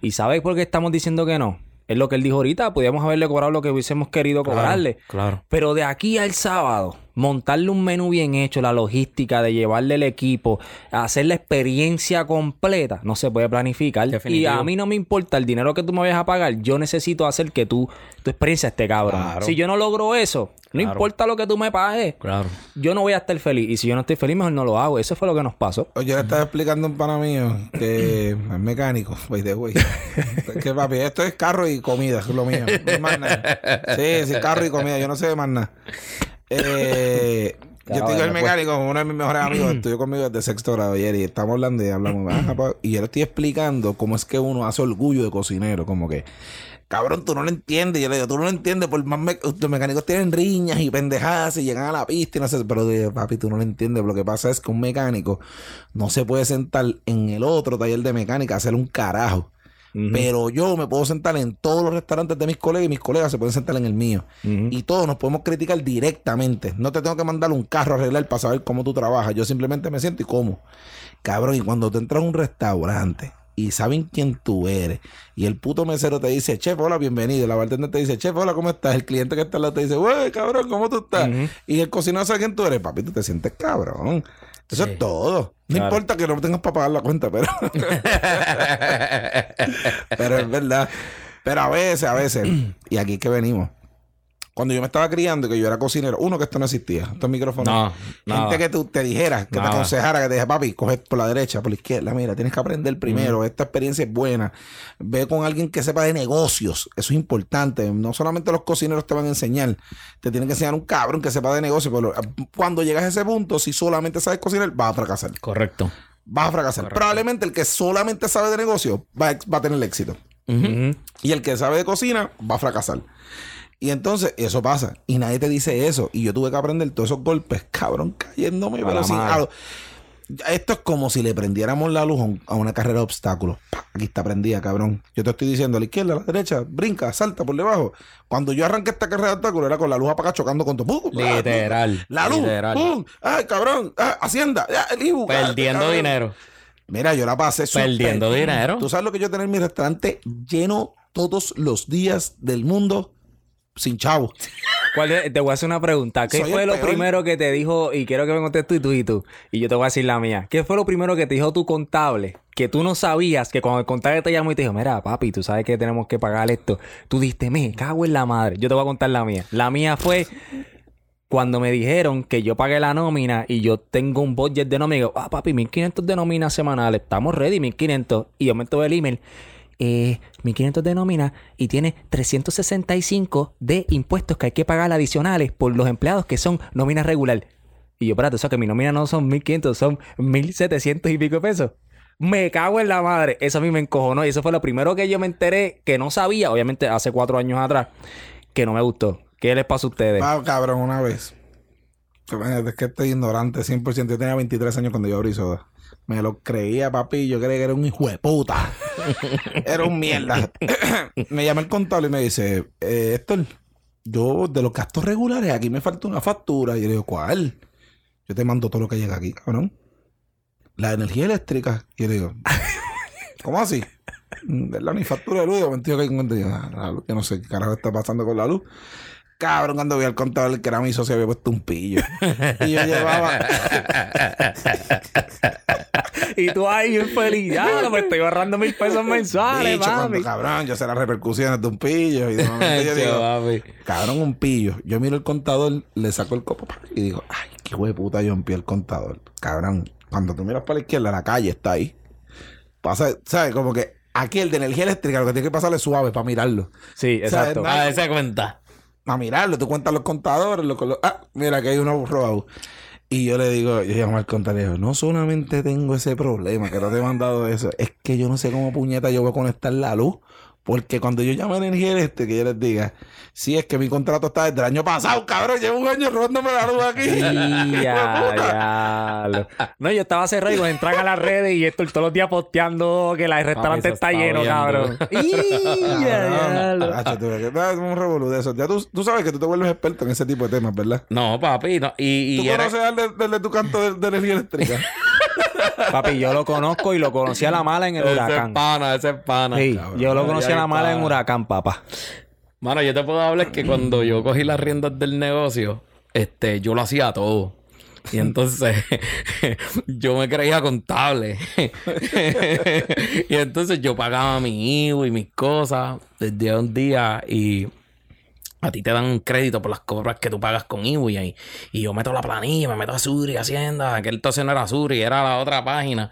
¿Y sabes por qué estamos diciendo que no? Es lo que él dijo ahorita. Podríamos haberle cobrado lo que hubiésemos querido cobrarle. Claro. Pero de aquí al sábado, montarle un menú bien hecho, la logística de llevarle el equipo, hacer la experiencia completa, no se puede planificar. Y a mí no me importa el dinero que tú me vayas a pagar, yo necesito hacer que tu experiencia esté cabrón. Si yo no logro eso, no importa lo que tú me pagues, claro. yo no voy a estar feliz. Y si yo no estoy feliz, mejor no lo hago. Eso fue lo que nos pasó. Yo le estaba explicando a un pana mío que <laughs> es mecánico, güey de güey. que papi, esto es carro y comida, es lo mío. No es más nada. Sí, sí, carro y comida, yo no sé de más nada. Eh, yo estoy con el mecánico, uno de mis mejores amigos, <clears throat> estudió conmigo desde sexto grado ayer y estamos hablando y hablamos. <clears throat> y yo le estoy explicando cómo es que uno hace orgullo de cocinero, como que, cabrón, tú no lo entiendes. Yo le digo, tú no lo entiendes, por más los mecánicos tienen riñas y pendejadas y llegan a la pista y no sé, pero digo, papi, tú no lo entiendes. Lo que pasa es que un mecánico no se puede sentar en el otro taller de mecánica a hacer un carajo. Pero yo me puedo sentar en todos los restaurantes de mis colegas y mis colegas se pueden sentar en el mío. Y todos nos podemos criticar directamente. No te tengo que mandar un carro a arreglar para saber cómo tú trabajas. Yo simplemente me siento y como. Cabrón, y cuando te entras a un restaurante y saben quién tú eres. Y el puto mesero te dice, chef, hola, bienvenido. La bartender te dice, chef, hola, ¿cómo estás? El cliente que está al lado te dice, güey, cabrón, ¿cómo tú estás? Y el cocinero sabe quién tú eres, papi, tú te sientes cabrón. Eso es todo. No importa que no tengas para pagar la cuenta, pero. <laughs> <laughs> pero es verdad. Pero a veces, a veces. <clears throat> y aquí es que venimos. Cuando yo me estaba criando, que yo era cocinero, uno que esto no existía, estos micrófonos. No, gente que tú te dijera, que te aconsejara, que te dijera, papi, coge por la derecha, por la izquierda, mira, tienes que aprender primero, esta experiencia es buena. Ve con alguien que sepa de negocios, eso es importante. No solamente los cocineros te van a enseñar, te tienen que enseñar un cabrón que sepa de negocios, pero cuando llegas a ese punto, si solamente sabes cocinar, vas a fracasar. Correcto. Vas a fracasar. Probablemente el que solamente sabe de negocios va, va a tener éxito. Y el que sabe de cocina va a fracasar. Y entonces eso pasa. Y nadie te dice eso. Y yo tuve que aprender todos esos golpes, cabrón, cayéndome. Pero esto es como si le prendiéramos la luz a una carrera de obstáculos. Aquí está prendida, cabrón. Yo te estoy diciendo a la izquierda, a la derecha, brinca, salta por debajo. Cuando yo arranqué esta carrera de obstáculos, era con la luz apagada chocando con todo. Literal. La luz. Literal. Ay, cabrón. Ah, hacienda. el IBU. Perdiendo dinero. Mira, yo la pasé Perdiendo dinero. Tú sabes lo que yo tener mi restaurante lleno todos los días del mundo sin chavo. te voy a hacer una pregunta. ¿Qué fue lo primero que te dijo? Y quiero que me contestes tú y tú y yo te voy a decir la mía. ¿Qué fue lo primero que te dijo tu contable? Que tú no sabías que cuando el contable te llamó y te dijo, mira, papi, tú sabes que tenemos que pagar esto. Tú diste, me cago en la madre. Yo te voy a contar la mía. La mía fue cuando me dijeron que yo pagué la nómina y yo tengo un budget de nómina. Y ah, papi, 1500 de nómina semanal. Estamos ready, 1500. Y yo meto el email eh, 1500 de nómina y tiene 365 de impuestos que hay que pagar adicionales por los empleados que son nómina regular. Y yo, espérate, o sea que mi nómina no son 1500, son 1700 y pico pesos. Me cago en la madre. Eso a mí me encojonó. Y eso fue lo primero que yo me enteré que no sabía, obviamente hace cuatro años atrás, que no me gustó. ¿Qué les pasó a ustedes? Ah, cabrón, una vez. Es que estoy ignorante 100%. Yo tenía 23 años cuando yo abrí soda. Me lo creía, papi. Yo creía que era un hijo de puta. <laughs> era un mierda. <laughs> me llama el contable y me dice, eh, Héctor, yo de los gastos regulares, aquí me falta una factura. Y yo le digo, ¿cuál? Yo te mando todo lo que llega aquí, cabrón. La energía eléctrica. Y yo le digo, <laughs> ¿cómo así? ¿Verdad? Mi factura de luz. Yo, yo no sé qué carajo está pasando con la luz. Cabrón, cuando vi al contador que era mi socio había puesto un pillo. y yo llevaba. <laughs> y tú ahí bien feliz. Ya, me estoy ahorrando mil pesos mensuales, Dicho, mami. cabrón, yo sé las repercusiones de un pillo. Y de momento yo <laughs> digo, cabrón, un pillo. Yo miro el contador, le saco el copo y digo, ay, qué huevo puta yo pie el contador. Cabrón, cuando tú miras para la izquierda, la calle está ahí. Pasa, ¿sabes? Como que aquí el de energía eléctrica lo que tiene que pasarle es suave para mirarlo. Sí, exacto. A esa cuenta a mirarlo, tú cuentas los contadores, lo, ah, mira que hay uno robado. Y yo le digo, yo llamo al contador, no solamente tengo ese problema, que no te he mandado eso, es que yo no sé cómo puñeta yo voy a conectar la luz. Porque cuando yo llamo a energía eléctrica, que yo les diga, sí, es que mi contrato está desde el año pasado, cabrón, llevo un año robándome la luz aquí. ya, <laughs> ya. No, yo estaba cerrado y cuando entran a las redes y esto todos los días posteando que el restaurante está, lleno, cabrón. <laughs> ya, ya. un revolú de eso. Ya tú, tú, sabes que tú te vuelves experto en ese tipo de temas, ¿verdad? No, papi. No. Y, y ¿Tú conoces desde, tu canto de, energía eléctrica? <laughs> Papi, yo lo conozco y lo conocí a la mala en el huracán. Ese pana, ese pana. Sí, yo lo conocí a la mala en huracán, papá. Mano, yo te puedo hablar que cuando yo cogí las riendas del negocio, este, yo lo hacía todo. Y entonces <laughs> yo me creía contable. <laughs> y entonces yo pagaba mi IVA y mis cosas desde un día y a ti te dan un crédito por las cobras que tú pagas con IBU y, y yo meto la planilla, me meto a Suri, Hacienda, aquel entonces no era Suri, era la otra página.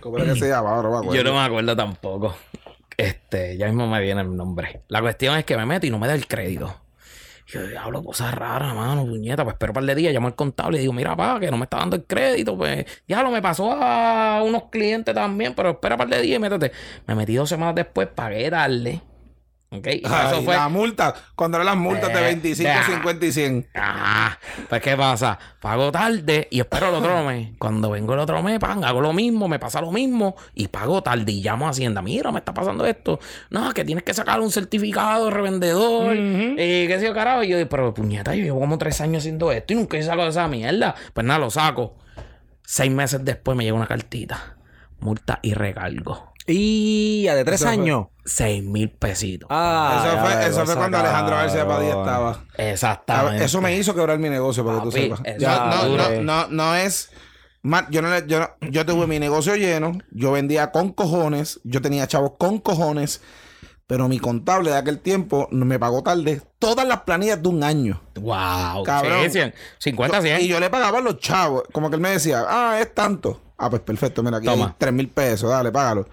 ¿Cómo era que se llama? Ahora Yo no me acuerdo tampoco. Este, ya mismo me viene el nombre. La cuestión es que me meto y no me da el crédito. yo hablo cosas raras, mano, puñeta. Pues espero un par de días, llamo al contable y digo, mira, pa, que no me está dando el crédito. Pues ya lo me pasó a unos clientes también, pero espera un par de días y métete. Me metí dos semanas después, pagué darle Okay. eso fue... La multa, cuando eran las multas de 25, 50 y 100. Ah, pues ¿qué pasa? Pago tarde y espero el otro <laughs> mes. Cuando vengo el otro mes, pan, hago lo mismo, me pasa lo mismo y pago tarde y llamo a Hacienda. Mira, me está pasando esto. No, que tienes que sacar un certificado de revendedor. Y eh, qué sé yo, carajo. Y yo, pero puñeta, yo llevo como tres años haciendo esto y nunca he sacado esa mierda. Pues nada, lo saco. Seis meses después me llega una cartita. Multa y recargo. Y a de tres años. seis mil pesitos. Ah, eso fue, eso fue cuando Alejandro García Padilla estaba. Exactamente. Eso me hizo quebrar mi negocio, para que tú sepas. no, no, no, no, es. Yo, no, yo, yo tuve mi negocio lleno, yo vendía con cojones, yo tenía chavos con cojones, pero mi contable de aquel tiempo me pagó tarde todas las planillas de un año. ¡Wow! Cabrón. 50, 100. y yo le pagaba a los chavos, como que él me decía, ah, es tanto. Ah, pues perfecto, mira, aquí hay 3 mil pesos, dale, págalo.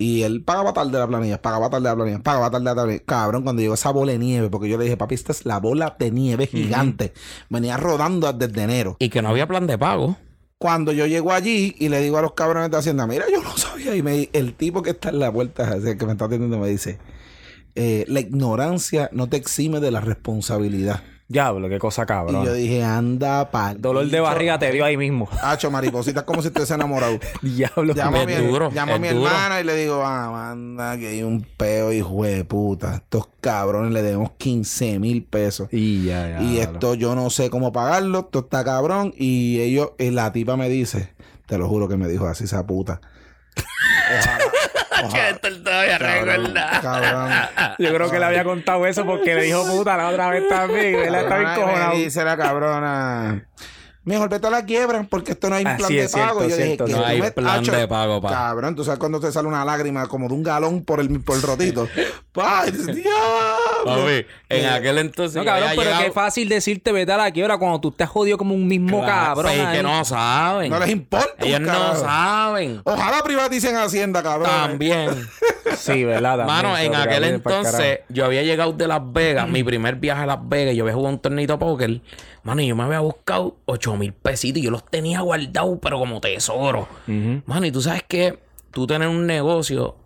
Y él pagaba tarde la planilla, pagaba tarde la planilla, pagaba tarde la planilla. Cabrón, cuando llegó esa bola de nieve, porque yo le dije, papi, esta es la bola de nieve gigante. Venía rodando desde enero. Y que no había plan de pago. Cuando yo llego allí y le digo a los cabrones de Hacienda, mira, yo no <laughs> sabía. Y me, el tipo que está en la puerta, que me está atendiendo, me dice, eh, la ignorancia no te exime de la responsabilidad. Diablo, qué cosa cabrón. Y yo dije, anda pal. Dolor de barriga te dio ahí mismo. Hacho, maripositas como si estuviese enamorado. <laughs> Diablo, llamo a mi, duro. Llamo a mi hermana y le digo, ah, anda, que hay un peo, hijo de puta. Estos cabrones le debemos 15 mil pesos. Y ya, ya. Y esto yo no sé cómo pagarlo. Esto está cabrón. Y ellos, y la tipa me dice, te lo juro que me dijo así esa puta. <laughs> esto todavía recuerda. Yo creo que le había contado eso porque le dijo puta la otra vez también. Él está bien cojonado. Dice la cabrona mejor vete a la quiebra porque esto no hay un plan de pago. yo dije, no hay plan de pago, pa. Cabrón, tú sabes cuando te sale una lágrima como de un galón por el, por el rotito. <laughs> ¡Ay, En aquel entonces. No, cabrón, pero qué fácil decirte vete a la quiebra cuando tú estás jodido como un mismo cabrón. Pues, que no saben. No les importa. Ellos no saben. Ojalá privaticen Hacienda, cabrón. También. <laughs> sí, ¿verdad? Mano, en aquel entonces yo había llegado de Las Vegas, mi primer viaje a Las Vegas, yo había jugado un tornito póker. Mano, y yo me había buscado 8 mil pesitos y yo los tenía guardados, pero como tesoro. Mano, y tú sabes que tú tener un negocio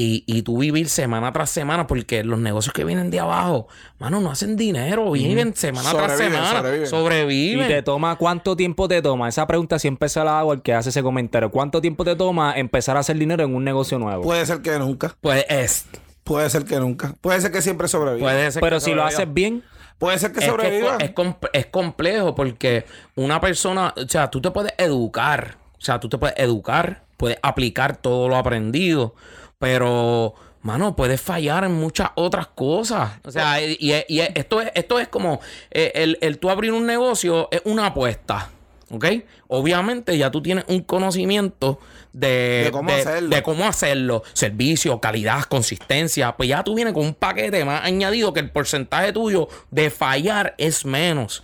y, y, tú vivir semana tras semana, porque los negocios que vienen de abajo, mano, no hacen dinero, viven semana tras semana, sobreviven. ¿Y te toma cuánto tiempo te toma? Esa pregunta siempre se la hago al que hace ese comentario. ¿Cuánto tiempo te toma empezar a hacer dinero en un negocio nuevo? Puede ser que nunca. Pues es. Puede ser que nunca. Puede ser que siempre sobreviva. Puede ser Pero si lo haces bien. Puede ser que sobreviva. Es, es, complejo porque una persona, o sea, tú te puedes educar, o sea, tú te puedes educar, puedes aplicar todo lo aprendido, pero, mano, puedes fallar en muchas otras cosas. O sea, y, esto, es, esto es como eh, el, el tú abrir un negocio es una apuesta. ¿Ok? Obviamente ya tú tienes un conocimiento de, cómo, hacerlo. Servicio, calidad, consistencia. Pues ya tú vienes con un paquete más añadido que el porcentaje tuyo de fallar es menos.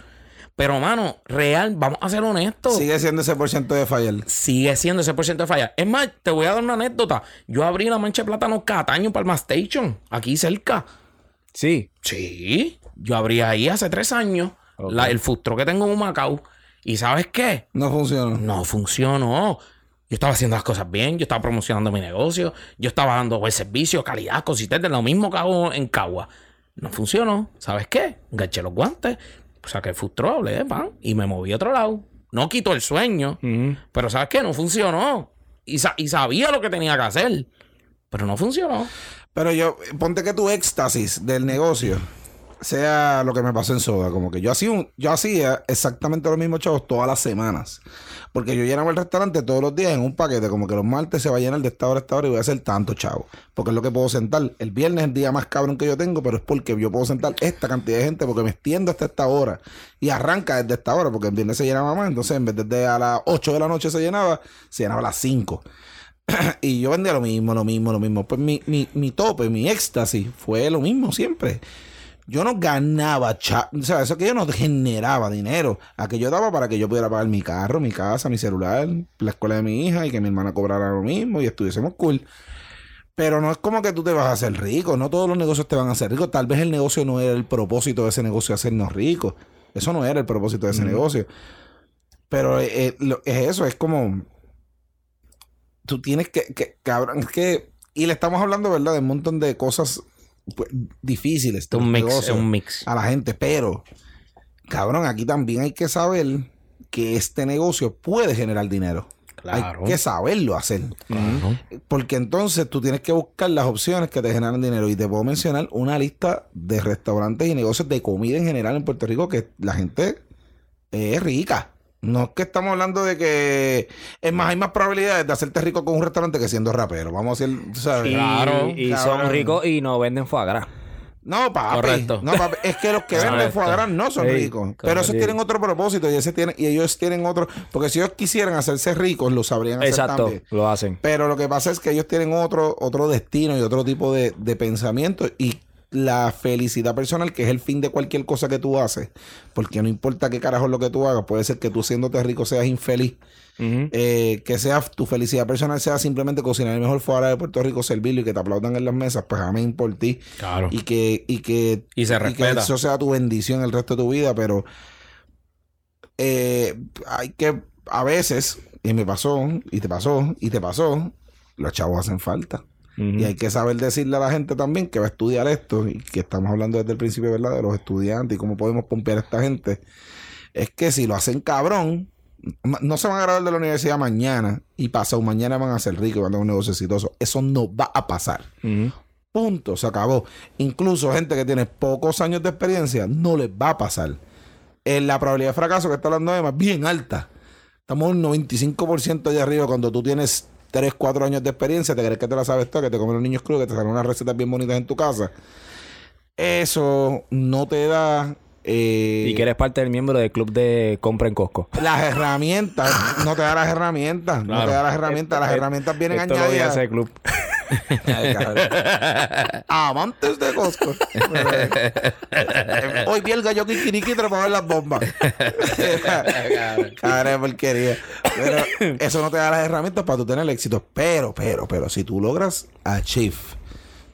Pero, mano, real, vamos a ser honestos. Sigue siendo ese por ciento de fallar. Sigue siendo ese por ciento de fallar. Es más, te voy a dar una anécdota. Yo abrí la mancha de plátano Cataño Palma Station, aquí cerca. Sí. Sí. Yo abrí ahí hace tres años el futuro que tengo en Macao. ¿Y sabes qué? No funcionó. No funcionó. Yo estaba haciendo las cosas bien, yo estaba promocionando mi negocio, yo estaba dando buen servicio, calidad, consistente, lo mismo que hago en Cagua. No funcionó. ¿Sabes qué? Enganché los guantes, saqué el frustrable, de pan, y me moví a otro lado. No quitó el sueño, pero ¿sabes qué? No funcionó. Y, y sabía lo que tenía que hacer, pero no funcionó. Pero yo, ponte que tu éxtasis del negocio sea lo que me pasó en Soda. Como que yo hacía, yo hacía exactamente los mismos chavos todas las semanas. Porque yo llenaba el restaurante todos los días en un paquete. Como que los martes se va a llenar de esta hora a esta hora y voy a hacer tanto chavo. Porque es lo que puedo sentar. El viernes es el día más cabrón que yo tengo, pero es porque yo puedo sentar esta cantidad de gente porque me extiendo hasta esta hora. Y arranca desde esta hora porque el viernes se llenaba más. Entonces en vez de a las 8 de la noche se llenaba, se llenaba a las 5. <clears throat> y yo vendía lo mismo, lo mismo, lo mismo. Pues mi, mi, mi tope, mi éxtasis fue lo mismo siempre yo no ganaba, o sea, eso que yo no generaba dinero. A que yo daba para que yo pudiera pagar mi carro, mi casa, mi celular, la escuela de mi hija y que mi hermana cobrara lo mismo y estuviésemos cool. Pero no es como que tú te vas a hacer rico, no todos los negocios te van a hacer rico. Tal vez el negocio no era el propósito de ese negocio hacernos ricos. Eso no era el propósito de ese negocio. Pero eh, eh, es eso, es como. Tú tienes que, que, cabrón, es que. Y le estamos hablando, ¿verdad? De un montón de cosas difíciles. Un mix, un mix. A la gente, pero, cabrón, aquí también hay que saber que este negocio puede generar dinero. Claro. Hay que saberlo hacer. Porque entonces tú tienes que buscar las opciones que te generan dinero. Y te puedo mencionar una lista de restaurantes y negocios de comida en general en Puerto Rico que la gente es rica. No es que estamos hablando de que es más, hay más probabilidades de hacerte rico con un restaurante que siendo rapero. Vamos a decir, ¿sabes? claro. Y son ricos y no venden foie gras. No, papi. Correcto. No, papi. Es que los que <laughs> venden foie gras no son ricos. Pero esos tienen otro propósito y, ese tiene, y ellos tienen otro. Porque si ellos quisieran hacerse ricos, lo sabrían hacer Exacto, lo hacen. Pero lo que pasa es que ellos tienen otro, otro destino y otro tipo de, de pensamiento. Y la felicidad personal, que es el fin de cualquier cosa que tú haces, porque no importa qué carajo es lo que tú hagas, puede ser que tú siéndote rico seas infeliz, eh, que sea tu felicidad personal sea simplemente cocinar el mejor fuera de Puerto Rico, servirlo y que te aplaudan en las mesas, pues amén por ti. Claro. Y que, y que, y se que eso sea tu bendición el resto de tu vida, pero eh, hay que, a veces, y me pasó, y te pasó, y te pasó, los chavos hacen falta. Y hay que saber decirle a la gente también que va a estudiar esto y que estamos hablando desde el principio, ¿verdad? De los estudiantes y cómo podemos pompear a esta gente. Es que si lo hacen cabrón, no se van a graduar de la universidad mañana y pasado mañana van a ser ricos y van a tener un negocio exitoso. Eso no va a pasar. Punto, se acabó. Incluso gente que tiene pocos años de experiencia, no les va a pasar. En la probabilidad de fracaso que está hablando Emma es bien alta. Estamos un 95% allá arriba cuando tú tienes 3, 4 años de experiencia, te crees que te la sabes todo, que te comen los niños crudos, que te salen unas recetas bien bonitas en tu casa. Eso no te da eh, y que eres parte del miembro del club de compra en Costco. <laughs> Las herramientas, no te da las herramientas, no te da las herramientas, las herramientas vienen Esto añadidas. ese club. Amantes de Costco. <laughs> Hoy vi el gallo Kikiriki para ver las bombas. Cara de porquería. Pero eso no te da las herramientas para tú tener éxito. Pero, pero, pero, si tú logras achieve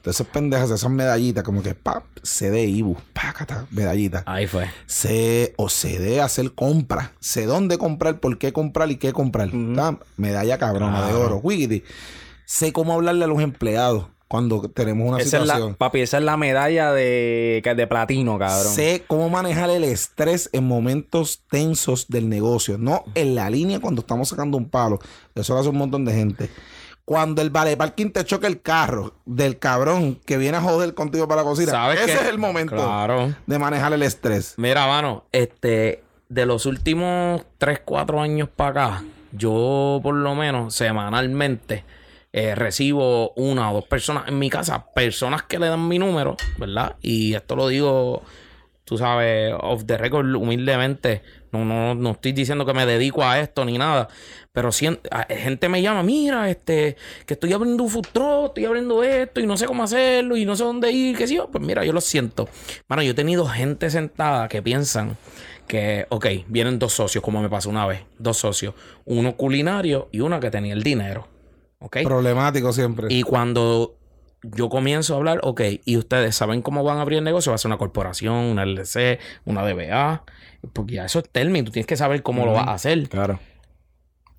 entonces, pendejas, esas medallitas, como que, pap, CD Ibu, pácata, medallita. Ahí fue. Sé, o sé hacer compra. Sé dónde comprar, por qué comprar y qué comprar. Medalla cabrona de oro. Wiggity. Sé cómo hablarle a los empleados cuando tenemos una situación. papi, esa es la medalla de, de platino, cabrón. Sé cómo manejar el estrés en momentos tensos del negocio. No en la línea cuando estamos sacando un palo. Eso lo hace un montón de gente. Cuando el vale parking te choca el carro del cabrón que viene a joder contigo para la cocina, ese es el momento de manejar el estrés. Mira, mano, este, de los últimos 3, 4 años para acá, yo por lo menos semanalmente eh, recibo una o dos personas en mi casa, personas que le dan mi número, ¿verdad? Y esto lo digo, tú sabes, off the record, humildemente. No, no, no estoy diciendo que me dedico a esto ni nada. Pero si, gente me llama, mira, este, que estoy abriendo un futuro, estoy abriendo esto y no sé cómo hacerlo y no sé dónde ir, qué sé yo. Pues mira, yo lo siento. Bueno, yo he tenido gente sentada que piensan que, ok, vienen dos socios, como me pasó una vez, dos socios, uno culinario y uno que tenía el dinero. ¿Ok? Problemático siempre. Y cuando yo comienzo a hablar, ok, y ustedes saben cómo van a abrir el negocio, va a ser una corporación, una LLC, una DBA, porque ya eso es término, tú tienes que saber cómo lo vas a hacer. Claro.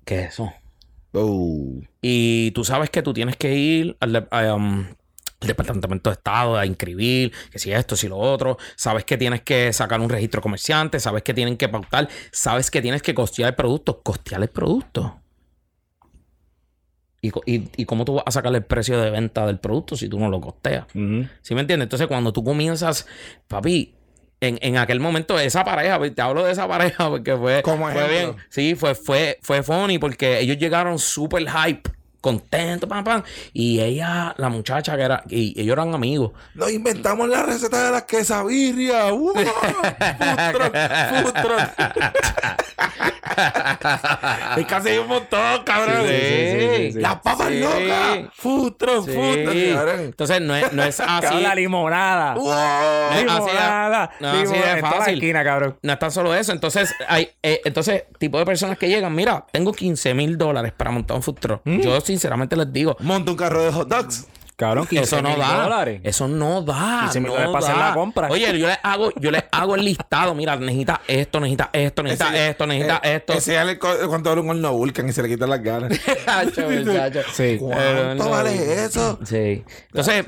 ¿Qué es eso? Oh. Y tú sabes que tú tienes que ir al, um, al Departamento de Estado a inscribir, que si esto, si lo otro. Sabes que tienes que sacar un registro comerciante, sabes que tienen que pautar, sabes que tienes que costear el producto. Costear el producto. ¿Y, y, y cómo tú vas a sacar el precio de venta del producto si tú no lo costeas? ¿Sí me entiendes? Entonces, cuando tú comienzas, papi, en, en aquel momento, esa pareja, te hablo de esa pareja porque fue, Como fue bien. Sí, fue, fue, fue funny porque ellos llegaron súper hype, contentos, pam, pam. Y ella, la muchacha que era, y ellos eran amigos. Nos inventamos la receta de las quesabirrias. <laughs> ¡Uah! Food truck, food truck. <laughs> es hace un montón, cabrón. Sí, sí, sí, sí, sí. Las papas Sí. locas. Food truck, Sí. food truck. Entonces, no es, no es <laughs> así. La limonada. ¡Wow! No es así limonada. no es así de limonada toda la fácil. esquina, cabrón. No es tan solo eso. Entonces, hay eh, entonces tipo de personas que llegan, mira, tengo 15 mil dólares para montar un food truck. Mm. Yo sinceramente les digo, Monta un carro de hot dogs. Cabrón, 15 eso no da. dólares. Eso no da. 15 mil no dólares para hacer la compra. Oye, yo les hago, yo les hago el listado. Mira, necesita esto, necesita esto, necesita Ese- esto, necesita eh, esto. Enséñale cu- cuánto vale un horno Vulcan y se le quitan las ganas. <laughs> Sí. ¿Cuánto vale eso? Sí. Entonces,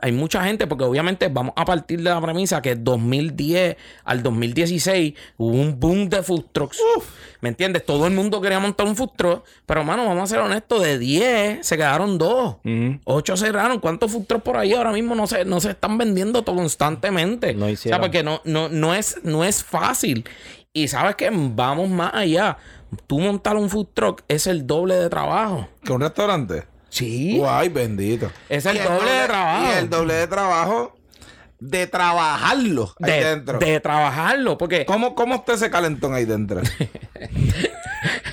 hay mucha gente, porque obviamente vamos a partir de la premisa que 2010 al 2016 hubo un boom de food trucks. ¿Me entiendes? Todo el mundo quería montar un food truck, pero hermano, vamos a ser honestos, de 10 se quedaron dos. Ujú. 8 cerraron. ¿Cuántos food trucks por ahí ahora mismo no se, no se están vendiendo todo constantemente? No o sea, hicieron. porque no, no, no, es, no es fácil. Y sabes que vamos más allá. Tú montar un food truck es el doble de trabajo. ¿Que un restaurante? Sí. Guay, bendito. Es el Y doble de trabajo. Y el doble de trabajo de trabajarlo ahí de, dentro. de trabajarlo, porque ¿Cómo, ¿Cómo está ese calentón ahí dentro? <laughs>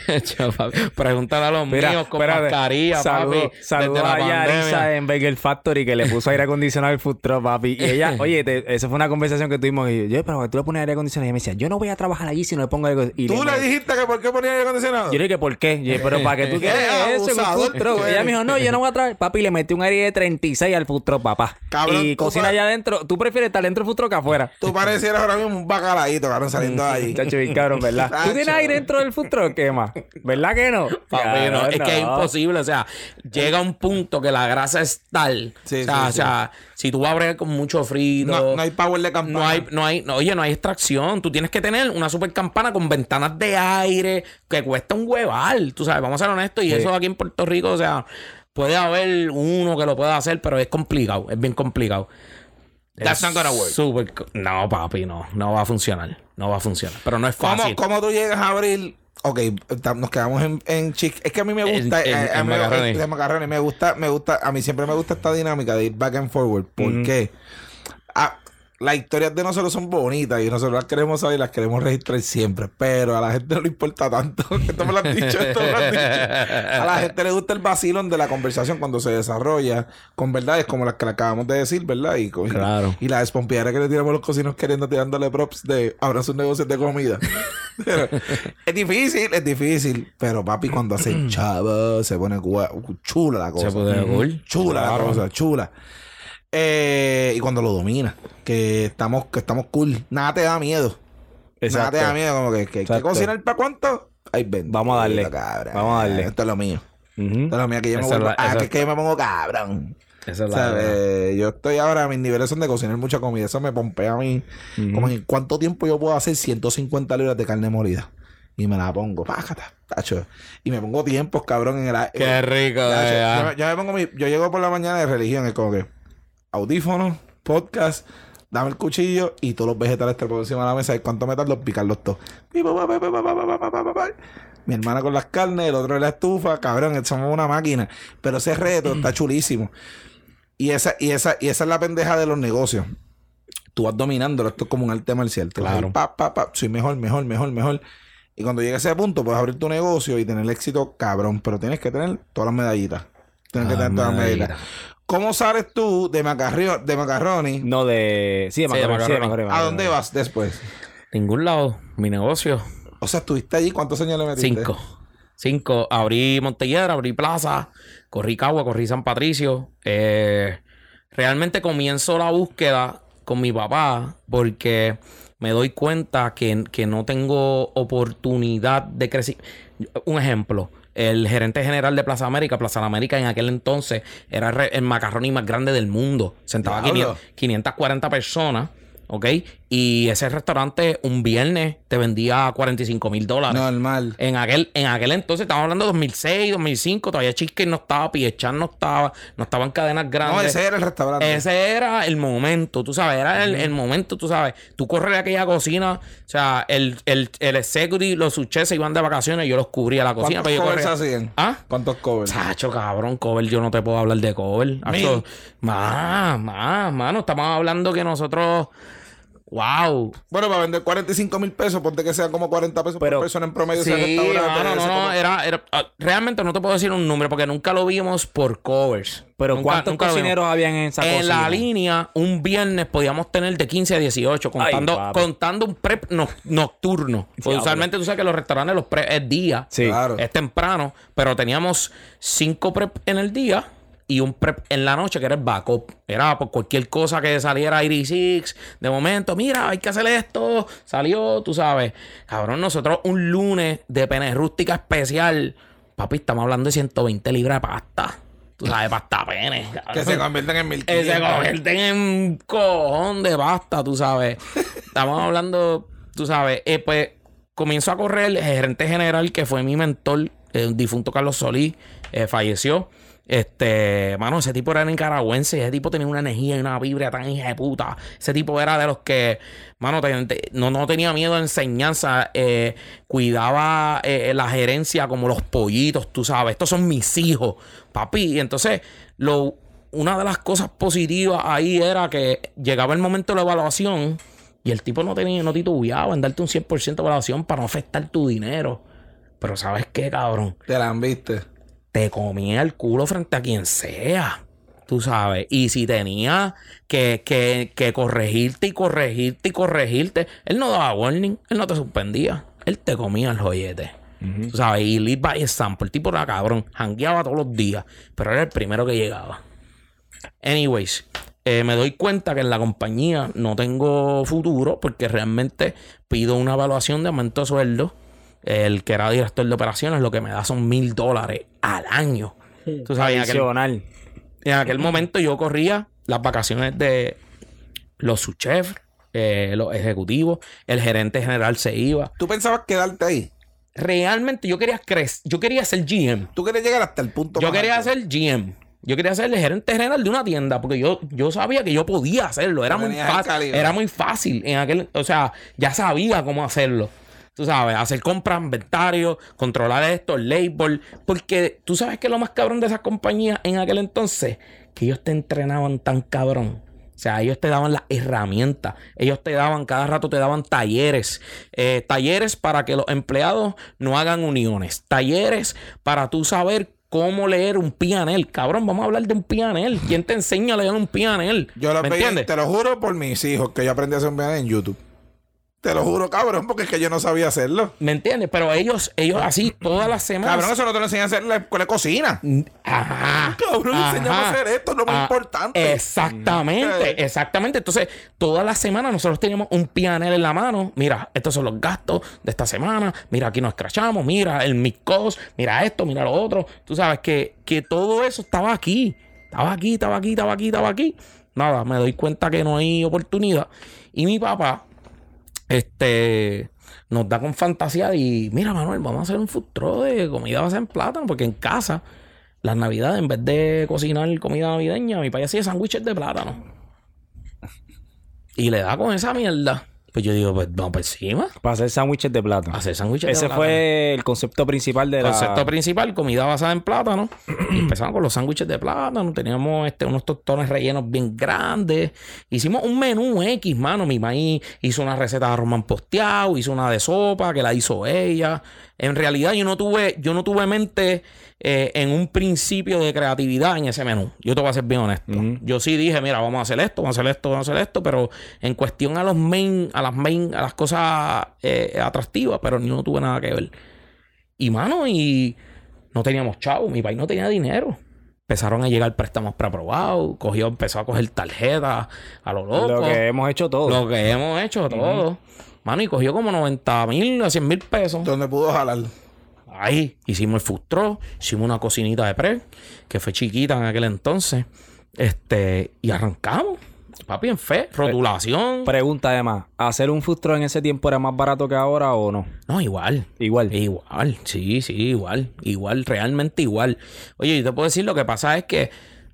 <laughs> Pregúntale a los Mira, míos con espérate. mascarilla, Saludo- papi. Saludos a Yarisa en Bagel Factory que le puso aire acondicionado al food truck, papi. Y ella, <laughs> oye, te- esa fue una conversación que tuvimos. Y yo, pero tú le pones aire acondicionado. Y ella me decía, yo no voy a trabajar allí si no le pongo aire acondicionado. ¿Tú le dijiste que por qué ponía aire acondicionado? Yo le dije, ¿por qué? Yo, pero ¿para qué tú quieres Qué eso en un abusador food truck? Ella me dijo, no, yo no voy a traer. Papi, le metí un aire de 36 al food truck, papá. Cabrón, y cocina allá adentro. ¿Tú prefieres estar dentro del food truck que afuera? Tú parecieras ahora mismo un bacalaíto, cabrón, saliendo de ahí. Chacho, bien cabrón, ¿verdad? <laughs> ¿Tú tienes Chacho. aire dentro del food truck, ¿qué más? ¿Verdad que no? <laughs> Papi, no, Cabrón, es que es imposible. O sea, llega un punto que la grasa es tal. Sí, o, sea, sí, o sí. sea, si tú vas a bregar con mucho frito. No, no hay power de campana. No hay, no hay, no, oye, no hay extracción. Tú tienes que tener una super campana con ventanas de aire que cuesta un hueval. Tú sabes, vamos a ser honestos. Y eso aquí en Puerto Rico, o sea, puede haber uno que lo pueda hacer, pero es complicado, es bien complicado. That's not gonna work. Súper co- no, papi, no, no va a funcionar. No va a funcionar. Pero no es ¿Cómo, fácil. ¿Cómo tú llegas a abrir? Ok, nos quedamos en, en chic. Es que a mí me gusta. En- en- eh, a en mí macarrones. de macarrones. Me gusta, me gusta. A mí siempre me gusta esta dinámica de ir back and forward. ¿Por qué? Ah, las historias de nosotros son bonitas y nosotros las queremos saber y las queremos registrar siempre. Pero a la gente no le importa tanto. <laughs> Esto me lo han dicho, esto me lo han dicho. A la gente le gusta el vacilón de la conversación cuando se desarrolla con verdades como las que le acabamos de decir, ¿verdad? Y, Claro. y la despompiadera que le tiramos a los cocinos queriendo tirándole props de abran sus negocios de comida. <laughs> Es difícil, es difícil. Pero papi, cuando hace chavo, se pone chula la cosa. Se pone cool. Chula la cosa, chula. Eh, y cuando lo domina, que estamos, que estamos cool, nada te da miedo. Nada te da miedo, como que, que, que cocinar para cuánto. Ay, bendito, Vamos a darle. Vamos a darle. Esto es lo mío. Esto es lo mío que yo me vuelvo. la- Ah, que es que yo me pongo cabrón. Esa es la ¿Sabes? verdad. Yo estoy ahora, mis niveles son de cocinar mucha comida. Eso me pompea a mí. Como en cuánto tiempo yo puedo hacer 150 libras de carne molida. Y me la pongo, pájata, tacho. Y me pongo tiempos, cabrón, en el Qué rico, Tacho, yo me pongo mi, yo llego por la mañana de religión, es como que audífonos, podcast, dame el cuchillo y todos los vegetales te por encima de la mesa. ¿Y cuánto me tardo picarlos todos? Mi hermana con las carnes, el otro en la estufa, cabrón, somos una máquina. Pero ese reto está chulísimo. Y esa, y esa, y esa es la pendeja de los negocios. Tú vas dominándolo, esto es como un arte marcial. Claro. Pa, pa, pa, soy mejor, mejor, mejor, mejor. Y cuando llegue a ese punto, puedes abrir tu negocio y tener éxito cabrón. Pero tienes que tener todas las medallitas. Tienes que tener todas las medallitas. ¿Cómo sales tú de, macarrio, de macarroni? No, de. Sí, de Sí, de macarrón. sí, de macarrón. macarrón, ¿A dónde vas después? Ningún lado. Mi negocio. O sea, estuviste allí, ¿cuántos años le metiste? Cinco. Cinco. Abrí Montelledra, abrí Plaza, corrí Cagua, corrí San Patricio. Eh, realmente comienzo la búsqueda con mi papá porque me doy cuenta que, que no tengo oportunidad de crecer. Un ejemplo, el gerente general de Plaza América, Plaza América en aquel entonces era el macarrón más grande del mundo. Sentaba 540 personas. ¿ok? Y ese restaurante un viernes te vendía 45 mil dólares. Normal. En aquel, en aquel entonces, estamos hablando de 2006, 2005, todavía Cheesecake no estaba, Piechan no estaba, no estaban cadenas grandes. No, ese era el restaurante. Ese era el momento, tú sabes, era el, momento, tú sabes. Tú corres a aquella cocina, o sea, el, el, el executive, los suches se iban de vacaciones yo los cubría la cocina. ¿Cuántos covers hacían? ¿Ah? ¿Cuántos covers? Sacho, cabrón, cover, yo no te puedo hablar de cover. Más, más, mano, estamos hablando que nosotros... Wow. Bueno, para vender 45 mil pesos, ponte que sean como 40 pesos por persona en promedio. Sí, no, no, no, era, era, ah, realmente no te puedo decir un número porque nunca lo vimos por covers. Pero ¿cuántos cocineros habían en esa En la línea, un viernes podíamos tener de 15 a 18, contando, contando un prep nocturno. <laughs> usualmente tú sabes que los restaurantes, los prep es día, sí. claro. es temprano, pero teníamos cinco prep en el día y un prep en la noche que era el backup. Era por cualquier cosa que saliera Six De momento, mira, hay que hacer esto. Salió, tú sabes. Cabrón, nosotros un lunes de pene rústica especial. Papi, estamos hablando de 120 libras de pasta. Tú sabes, pasta pene. Que se convierten en mil Que se convierten en cojón de pasta, tú sabes. estamos hablando, tú sabes. Eh, pues comienzo a correr el gerente general que fue mi mentor, el difunto Carlos Solí, eh, falleció. Este, mano, ese tipo era nicaragüense, ese tipo tenía una energía y una vibra tan hija de puta. Ese tipo era de los que, mano, no, no tenía miedo de enseñanza, eh, cuidaba eh, la gerencia como los pollitos, tú sabes. Estos son mis hijos, papi. Y entonces, lo, una de las cosas positivas ahí era que llegaba el momento de la evaluación y el tipo no tenía, no titubeaba en darte un 100% de evaluación para no afectar tu dinero. Pero ¿sabes qué, cabrón? Te la han visto te comía el culo frente a quien sea. Tú sabes. Y si tenía que, que, corregirte y corregirte y corregirte, él no daba warning, él no te suspendía. Él te comía el joyete. Tú sabes, y lead by example. El tipo era cabrón. Hangueaba todos los días. Pero era el primero que llegaba. Anyways, eh, me doy cuenta que en la compañía no tengo futuro porque realmente pido una evaluación de aumento de sueldo el que era director de operaciones, lo que me da son mil dólares al año. Tú sabes, en aquel, en aquel momento yo corría las vacaciones de los subchefs, eh, los ejecutivos, el gerente general se iba. ¿Tú pensabas quedarte ahí? Realmente yo quería crecer, yo quería ser GM. ¿Tú querías llegar hasta el punto Yo quería ser GM. Yo quería ser el gerente general de una tienda porque yo, yo sabía que yo podía hacerlo. Era muy fácil. Era muy fácil en aquel, o sea, ya sabía cómo hacerlo tú sabes, hacer compras, inventario, controlar esto, el label. Porque tú sabes que lo más cabrón de esas compañías en aquel entonces, que ellos te entrenaban tan cabrón. O sea, ellos te daban las herramientas. Ellos te daban, cada rato te daban talleres. Eh, talleres para que los empleados no hagan uniones. Talleres para tú saber cómo leer un pianel. Cabrón, vamos a hablar de un pianel. ¿Quién te enseña a leer un pianel? Yo lo ¿Me te lo juro por mis hijos, que yo aprendí a hacer un pianel en YouTube. Te lo juro, cabrón, porque es que yo no sabía hacerlo. ¿Me entiendes? Pero ellos, ellos así todas las semanas. Cabrón, eso no te lo enseñan a hacer en la escuela de cocina. Ajá. Cabrón, enseñamos a hacer esto, lo más importante. Exactamente, exactamente. Entonces, todas las semanas nosotros teníamos un pianel en la mano. Mira, estos son los gastos de esta semana. Mira, aquí nos escrachamos. Mira, el micos. Mira esto, mira lo otro. Tú sabes que, que todo eso estaba aquí. Estaba aquí, estaba aquí, estaba aquí, estaba aquí. Nada, me doy cuenta que no hay oportunidad. Y mi papá este nos da con fantasía y mira Manuel, vamos a hacer un food de comida basada en plátano, porque en casa, las navidades, en vez de cocinar comida navideña, mi padre hacía sándwiches de plátano. Y le da con esa mierda. Pues yo digo, pues vamos por encima. Para hacer sándwiches de plátano. Hacer sándwiches Ese fue el concepto principal de la... Concepto principal, comida basada en plátano. <clears throat> y empezamos con los sándwiches de plátano. Teníamos este, unos tostones rellenos bien grandes. Hicimos un menú X, mano. Mi maíz hizo una receta de román posteado, hizo una de sopa que la hizo ella. En realidad yo no tuve, yo no tuve mente eh, en un principio de creatividad en ese menú. Yo te voy a ser bien honesto. Yo sí dije, mira, vamos a hacer esto, vamos a hacer esto, vamos a hacer esto, pero en cuestión a los main, a las main, a las cosas eh, atractivas, pero yo no tuve nada que ver. Y mano, y no teníamos chavo, mi país no tenía dinero. Empezaron a llegar préstamos preaprobados, cogió, empezó a coger tarjetas a lo loco. Lo que hemos hecho todo. Lo que hemos hecho todo. Mano, y cogió como 90 mil a 100 mil pesos. ¿Dónde pudo jalar? Ahí hicimos el fustro, hicimos una cocinita de pre, que fue chiquita en aquel entonces. Este, y arrancamos. Papi, en fe, rotulación. Pregunta además, ¿hacer un fustro en ese tiempo era más barato que ahora o no? No, igual. Igual. Igual, sí, sí, igual. Igual, realmente igual. Oye, yo te puedo decir, lo que pasa es que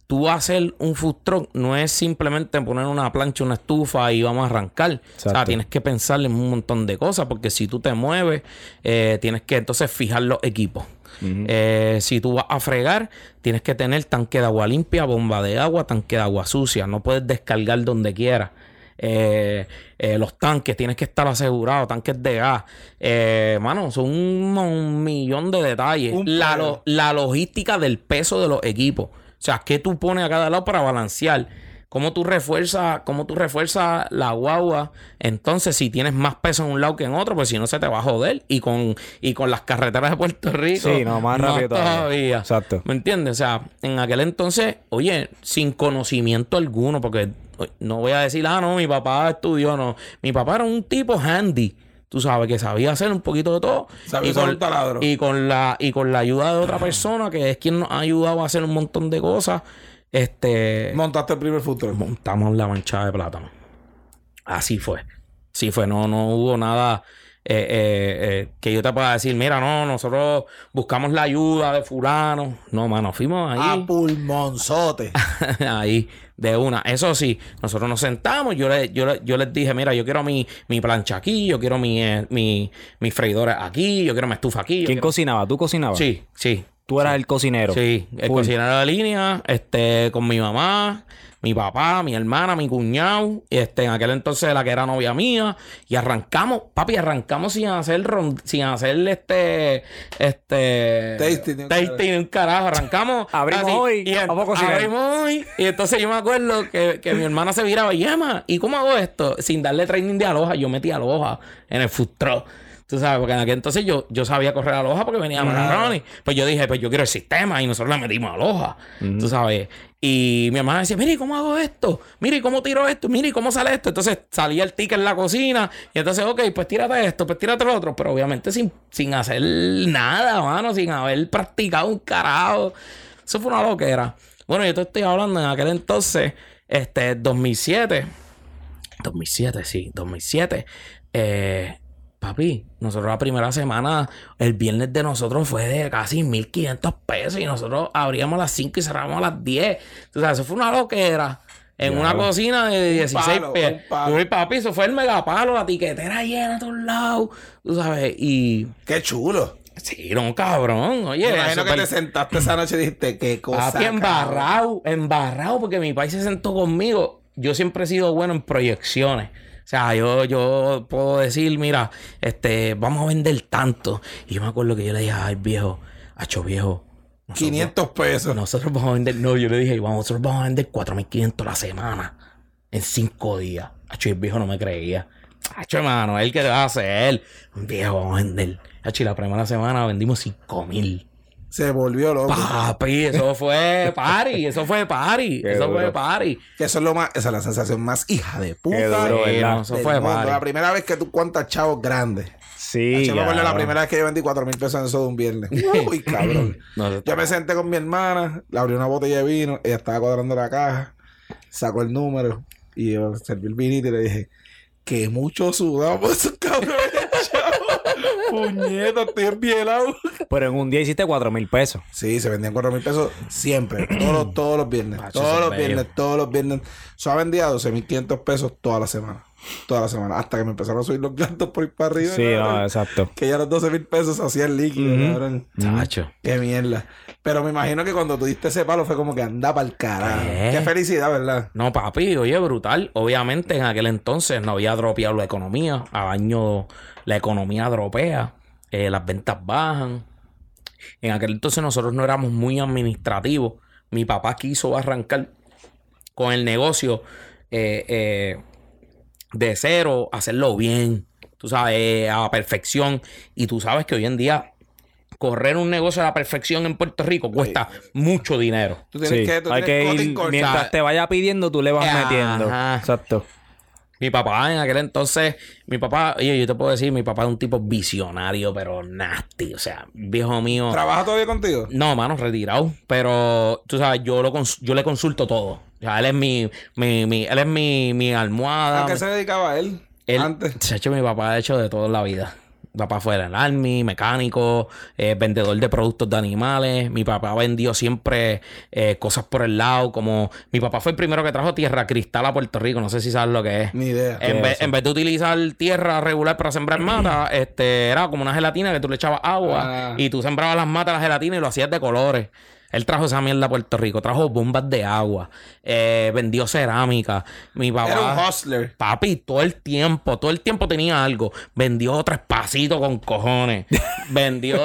tú hacer un food truck no es simplemente poner una plancha, una estufa y vamos a arrancar. O sea, tienes que pensar en un montón de cosas porque si tú te mueves, eh, tienes que entonces fijar los equipos. Eh, si tú vas a fregar, tienes que tener tanque de agua limpia, bomba de agua, tanque de agua sucia. No puedes descargar donde quieras. Eh, eh, los tanques, tienes que estar asegurado, tanques de gas. mano, son un, millón de detalles. La, la, logística del peso de los equipos. O sea, ¿qué tú pones a cada lado para balancear? cómo tú refuerzas, cómo tú refuerzas la guagua. Entonces, si tienes más peso en un lado que en otro, pues si no se te va a joder. Y con, y con las carreteras de Puerto Rico. Sí, no, más rápido todavía. Exacto. ¿Me entiendes? O sea, en aquel entonces, oye, sin conocimiento alguno, porque no voy a decir, ah, no, mi papá estudió, no. Mi papá era un tipo handy. Tú sabes que sabía hacer un poquito de todo. Sabía y, con, un taladro. y con la y con la ayuda de otra persona que es quien nos ha ayudado a hacer un montón de cosas este. ¿Montaste el primer futuro? Montamos la manchada de plátano. Así fue. Sí fue. No, no hubo nada. Eh, eh, eh, que yo te pueda decir, mira, no, nosotros buscamos la ayuda de fulano. No, mano, fuimos ahí. A pulmonzote. <laughs> ahí, de una. Eso sí, nosotros nos sentamos, yo, le, yo, yo les dije, mira, yo quiero mi, mi plancha aquí, yo quiero mi, mi, mi freidora aquí, yo quiero mi estufa aquí. ¿Quién cocinaba? ¿Tú cocinabas? Sí, sí. Tú eras el cocinero. Sí, el cocinero de línea, este, con mi mamá, mi papá, mi hermana, mi cuñado, este, en aquel entonces la que era novia mía, y arrancamos, papi, arrancamos sin hacer sin hacer este, este, tasting, tasting un carajo, arrancamos, <laughs> abrimos hoy, y abrimos hoy, y entonces yo me acuerdo que, que mi hermana se viraba, y ¿y cómo hago esto? Sin darle training de aloja, yo metí aloja en el food truck. Tú sabes, porque en aquel entonces yo, yo sabía correr a loja porque venía a Ronnie. Pues yo dije, pues yo quiero el sistema y nosotros le metimos a loja. Tú sabes. Y mi mamá decía, mire, ¿cómo hago esto? Mire, ¿cómo tiro esto? Mire, ¿cómo sale esto? Entonces salía el ticket en la cocina y entonces, ok, pues tírate esto, pues tírate lo otro. Pero obviamente sin, sin hacer nada, mano, sin haber practicado un carajo. Eso fue una loquera. Bueno, yo te estoy hablando en aquel entonces, este, 2007. 2007, sí, 2007. Eh, Papi, nosotros la primera semana, el viernes de nosotros fue de casi 1500 pesos y nosotros abríamos a las 5 y cerramos a las 10. O sea, eso fue una loquera. En una cocina de 16 pies. Uy, papi, eso fue el megapalo, la tiquetera llena a todos lados. Tú sabes, y. Qué chulo. Sí, no, cabrón. Oye, Me imagino que te sentaste esa noche y dijiste, qué cosa. Papi, embarrado, embarrado, porque mi país se sentó conmigo. Yo siempre he sido bueno en proyecciones. O sea, yo, yo puedo decir, mira, este, vamos a vender tanto. Y yo me acuerdo que yo le dije, ay, viejo, hacho viejo. 500 pesos. Nosotros vamos a vender, no, yo le dije, nosotros vamos a vender 4.500 la semana en 5 días. Hacho, el viejo no me creía. Hacho, hermano, él que va a hacer. Viejo, vamos a vender. Hacho, y la primera semana vendimos 5.000. Se volvió loco. Papi, eso fue party, eso fue party, eso fue party. Que eso es lo más, esa es la sensación más hija de puta. eso fue party. La primera vez que tú cuentas chavos grandes. Sí. Yo me acuerdo la primera vez que yo vendí cuatro mil pesos en eso de un viernes. <laughs> <laughs> Uy, cabrón. <laughs> yo me senté con mi hermana, le abrí una botella de vino, ella estaba cuadrando la caja, sacó el número y yo serví el vinito y le dije, que mucho sudamos esos cabrones. <laughs> Puñeta, estoy envielado. Pero en un día hiciste cuatro mil pesos. Sí, se vendían cuatro mil pesos siempre. todos, todos los viernes. todos los viernes, todos los viernes. Eso vendía 12 mil 500 pesos toda la semana. Toda la semana. Hasta que me empezaron a subir los gastos por ir para arriba. Sí, no, exacto. Que ya los 12 mil pesos hacían líquido, Chacho. Qué mierda. Pero me imagino que cuando tú diste ese palo fue como que andaba al carajo. Qué felicidad, ¿verdad? No, papi, oye, brutal. Obviamente en aquel entonces no había dropeado la economía. A año la economía dropea. Eh, las ventas bajan. En aquel entonces nosotros no éramos muy administrativos. Mi papá quiso arrancar con el negocio eh, eh, de cero, hacerlo bien, tú sabes, a perfección. Y tú sabes que hoy en día correr un negocio a la perfección en Puerto Rico cuesta mucho dinero. Tú tienes que, Hay que ir, mientras te vaya pidiendo, tú le vas metiendo. Exacto. Mi papá en aquel entonces, mi papá, oye, yo te puedo decir, mi papá es un tipo visionario, pero nasty. O sea, viejo mío. ¿Trabaja todavía contigo? No, mano, retirado. Pero, tú sabes, yo, lo yo le consulto todo. O sea, él es mi, mi, mi él es mi, mi almohada. ¿A qué se dedicaba él? él antes? Se ha hecho mi papá, ha hecho de toda la vida papá fue el army, mecánico, eh, vendedor de productos de animales. Mi papá vendió siempre eh, cosas por el lado, como mi papá fue el primero que trajo tierra cristal a Puerto Rico. No sé si sabes lo que es. Ni idea. En, vez, en vez, de utilizar tierra regular para sembrar <clears throat> matas, este, era como una gelatina que tú le echabas agua ah. y tú sembrabas las matas, la gelatina y lo hacías de colores. Él trajo esa mierda a Puerto Rico, trajo bombas de agua, eh, vendió cerámica. Mi papá. Era un hustler. Papi, todo el tiempo, todo el tiempo tenía algo. Vendió tres pasitos con cojones. <laughs> vendió.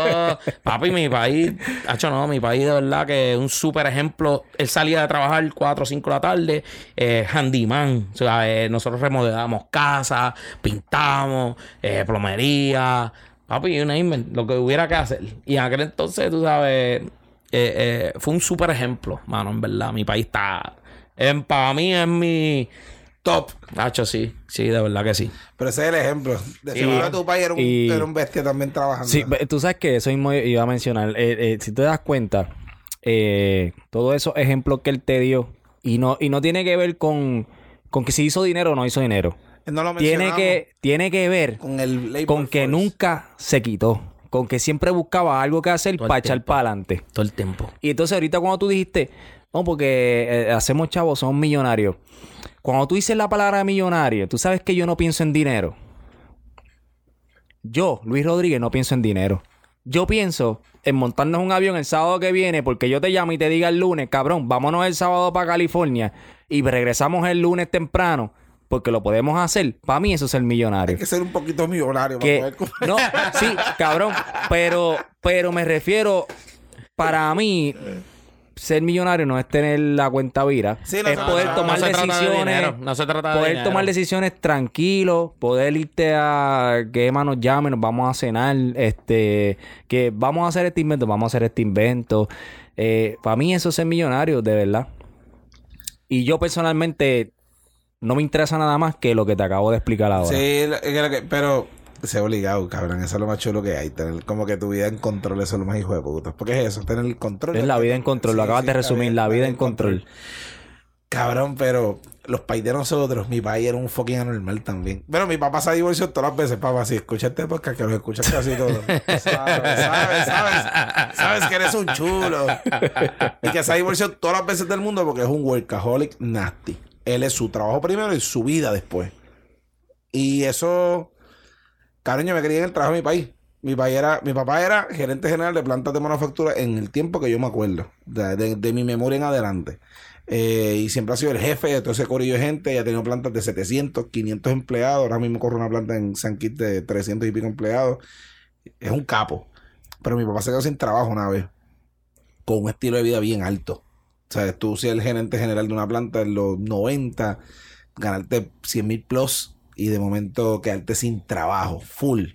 papi, mi país. Hacho, no, mi país de verdad que es un súper ejemplo. Él salía de trabajar 4 o 5 de la tarde, eh, handyman. O sea, eh, nosotros remodelamos casas, pintamos, eh, plomería. Papi, una lo que hubiera que hacer. Y en aquel entonces, tú sabes eh, eh, fue un super ejemplo, mano, en verdad. Mi país está. para mí es mi top. Nacho, sí, sí, de verdad que sí. Pero ese es el ejemplo. De seguro tu país era un, era un, bestia también trabajando. Sí, tú sabes que eso mismo iba a mencionar. Eh, si te das cuenta, todos esos ejemplos que él te dio, y no, y no tiene que ver con, con que si hizo dinero o no hizo dinero. tiene, que, tiene que ver con, el con que nunca se quitó con que siempre buscaba algo que hacer para echar para adelante. Todo el tiempo. Y entonces ahorita cuando tú dijiste, no, porque eh, hacemos chavos, somos millonarios. Cuando tú dices la palabra millonario, tú sabes que yo no pienso en dinero. Yo, Luis Rodríguez, no pienso en dinero. Yo pienso en montarnos un avión el sábado que viene porque yo te llamo y te diga el lunes, cabrón, vámonos el sábado para California y regresamos el lunes temprano porque lo podemos hacer. Para mí eso es el millonario. Hay que ser un poquito millonario para poder No, sí, cabrón, pero pero me refiero para mí ser millonario no es tener la cuenta vira, es poder tomar decisiones, no se trata de poder tomar decisiones tranquilos, poder irte a que Emma nos llame, nos vamos a cenar, este, que vamos a hacer este invento, vamos a hacer este invento. Eh, para mí eso es ser millonario, de verdad. Y yo personalmente no me interesa nada más que lo que te acabo de explicar ahora. Sí, pero se ha obligado, cabrón. Eso es lo más chulo que hay. Tener como que tu vida en control, eso es lo más hijo de puta. Porque es eso, tener el control. Es la vida en control, lo acabas de resumir, la vida en control. Cabrón, pero los países de nosotros, mi país era un fucking anormal también. Pero mi papá se ha divorciado todas las veces, papá. Si escuchaste podcast, que lo escuchas casi todo. <laughs> sabes, sabes, sabes, sabes que eres un chulo. Y que se ha divorciado todas las veces del mundo porque es un workaholic nasty. Él es su trabajo primero y su vida después. Y eso, cariño, me quería en el trabajo de mi país. Mi, país era, mi papá era gerente general de plantas de manufactura en el tiempo que yo me acuerdo, de, mi memoria en adelante. Eh, y siempre ha sido el jefe de todo ese corillo de gente. Ya ha tenido plantas de 700, 500 empleados. Ahora mismo corre una planta en San Quit de 300 y pico empleados. Es un capo. Pero mi papá se quedó sin trabajo una vez. Con un estilo de vida bien alto. O sea, tú si el gerente general de una planta en los 90, ganarte 100 mil plus y de momento quedarte sin trabajo, full.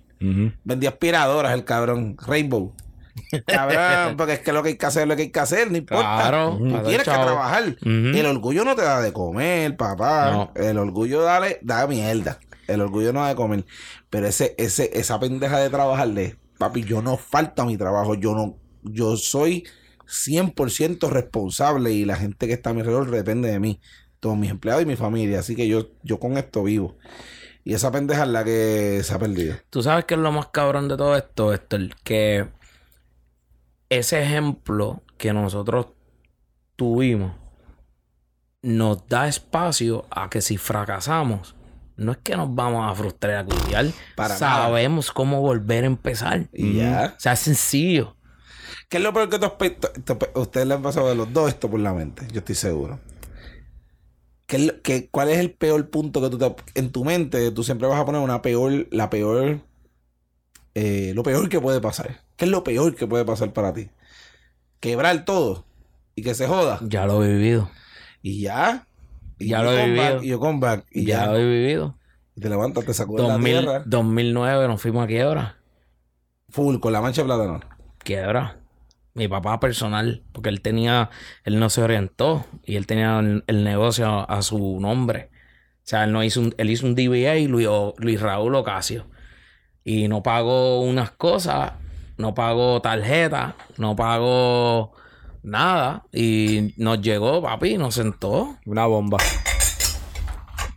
Vendía aspiradoras el cabrón, Rainbow. <laughs> Cabrón, porque es que lo que hay que hacer es lo que hay que hacer, no importa. Claro, tienes que trabajar. El orgullo no te da de comer, papá. El orgullo dale, da mierda. El orgullo no da de comer. Pero ese, ese, esa pendeja de trabajarle, papi, yo no falta a mi trabajo. Yo no, yo soy 100% responsable y la gente que está a mi alrededor depende de mí. Todos mis empleados y mi familia. Así que yo, yo con esto vivo. Y esa pendeja es la que se ha perdido. Tú sabes que es lo más cabrón de todo esto, el que ese ejemplo que nosotros tuvimos nos da espacio a que si fracasamos, no es que nos vamos a frustrar a cuidar. Sabemos cómo volver a empezar. Y ya. O sea, es sencillo. ¿Qué es lo peor que tú Ustedes le han pasado de los dos esto por la mente, yo estoy seguro. ¿Qué, cuál es el peor punto que tú te, en tu mente tú siempre vas a poner una peor, la peor, eh, lo peor que puede pasar? ¿Qué es lo peor que puede pasar para ti? Quebrar todo y que se joda. Ya lo he vivido. Y ya. Y ya lo he vivido. y yo comeback. Y ya, lo he vivido. Y te levantas, te sacudes la tierra. 2009 nos fuimos a quiebra. Full, con la mancha de plátano. quiebra. Mi papá personal, porque él tenía, él no se orientó y él tenía el, negocio a, su nombre. O sea, él no hizo un, él hizo un DBA y Luis, Luis Raúl Ocasio. Y no pagó unas cosas, no pagó tarjeta, no pagó nada. Y nos llegó, papi, nos sentó. Una bomba.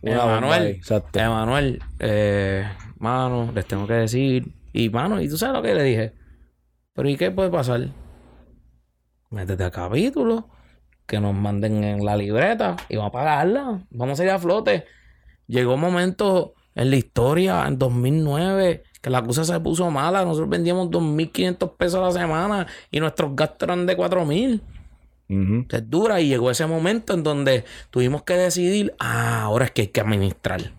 Una Emanuel, Emanuel, eh, mano, les tengo que decir. Y mano, ¿y tú sabes lo que le dije? Pero ¿y qué puede pasar? Métete a capítulo, que nos manden en la libreta y vamos a pagarla. Vamos a ir a flote. Llegó un momento en la historia, en 2009, que la cosa se puso mala. Nosotros vendíamos 2.500 pesos a la semana y nuestros gastos eran de 4.000. Es dura y llegó ese momento en donde tuvimos que decidir, ah, ahora es que hay que administrar.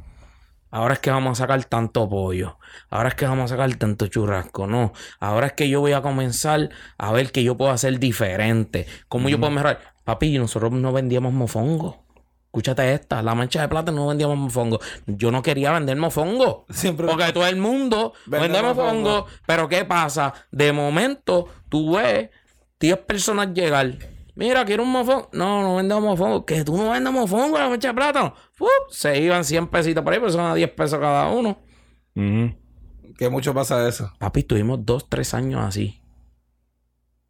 Ahora es que vamos a sacar tanto pollo. Ahora es que vamos a sacar tanto churrasco. No. Ahora es que yo voy a comenzar a ver que yo puedo hacer diferente. ¿Cómo yo puedo mejorar? Papi, nosotros no vendíamos mofongo. Escúchate esta, la mancha de plata no vendíamos mofongo. Yo no quería vender mofongo. Siempre porque todo el mundo vende mofongo. Pero ¿qué pasa? De momento, tú ves 10 personas llegar Mira, quiero un mofongo. No, no vendemos mofongo. Que tú no vendes mofongo la mecha de plátano. se iban 100 pesitos por ahí, pero son a 10 pesos cada uno. ¿Qué mucho pasa eso? Papi, tuvimos dos, tres años así.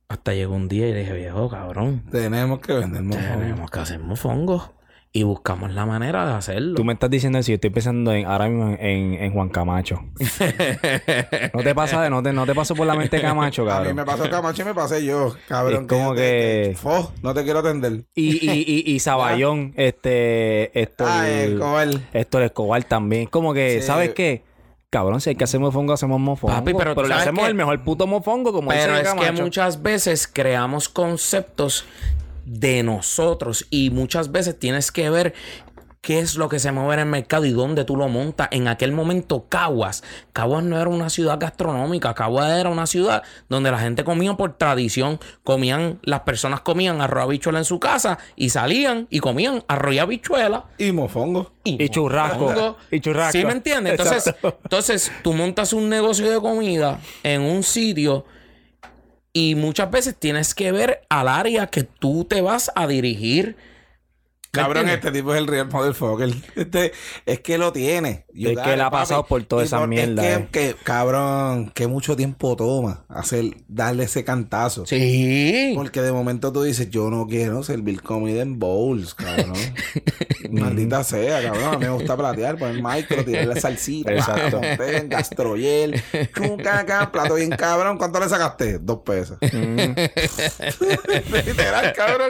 Hasta llegó un día y le dije, viejo, cabrón. Tenemos que vender mofongo. Tenemos que hacer mofongo y buscamos la manera de hacerlo. Tú me estás diciendo eso, yo estoy pensando en, ahora mismo en, Juan Camacho. <laughs> no te pasa de, no te, no te pasó por la mente Camacho, cabrón. A mí me pasó Camacho y me pasé yo, cabrón. Es como que. no te quiero atender. Y, y, y, y <laughs> Zaballón, este. Esto, ah, Escobar. Esto Escobar también. Como que, ¿sabes qué? Cabrón, si hay que hacer mofongo, hacemos mofongo. Papi, pero, pero le hacemos el mejor puto mofongo, como Pero es que muchas veces creamos conceptos de nosotros y muchas veces tienes que ver qué es lo que se mueve en el mercado y dónde tú lo montas. En aquel momento, Caguas. Caguas no era una ciudad gastronómica. Caguas era una ciudad donde la gente comía por tradición. Comían, las personas comían arroz habichuela en su casa y salían y comían arroz y habichuela. Y mofongo. Y, churrasco. Y churrasco. ¿Sí me entiendes? Entonces, entonces, tú montas un negocio de comida en un sitio y muchas veces tienes que ver al área que tú te vas a dirigir Cabrón, este tipo es el real motherfucker. <laughs> Este, es que lo tiene. es que él ha pasado por toda esa mierda. Es que, cabrón, que mucho tiempo toma hacer, darle ese cantazo. Sí. Porque de momento tú dices, yo no quiero servir comida en bowls, cabrón. <laughs> Maldita sea, cabrón. A mí me gusta platear, poner micro, tirarle salsita, Exacto. gastroyel, acá, plato bien cabrón. ¿Cuánto le sacaste? Dos pesos. Mm. <laughs> Literal, cabrón.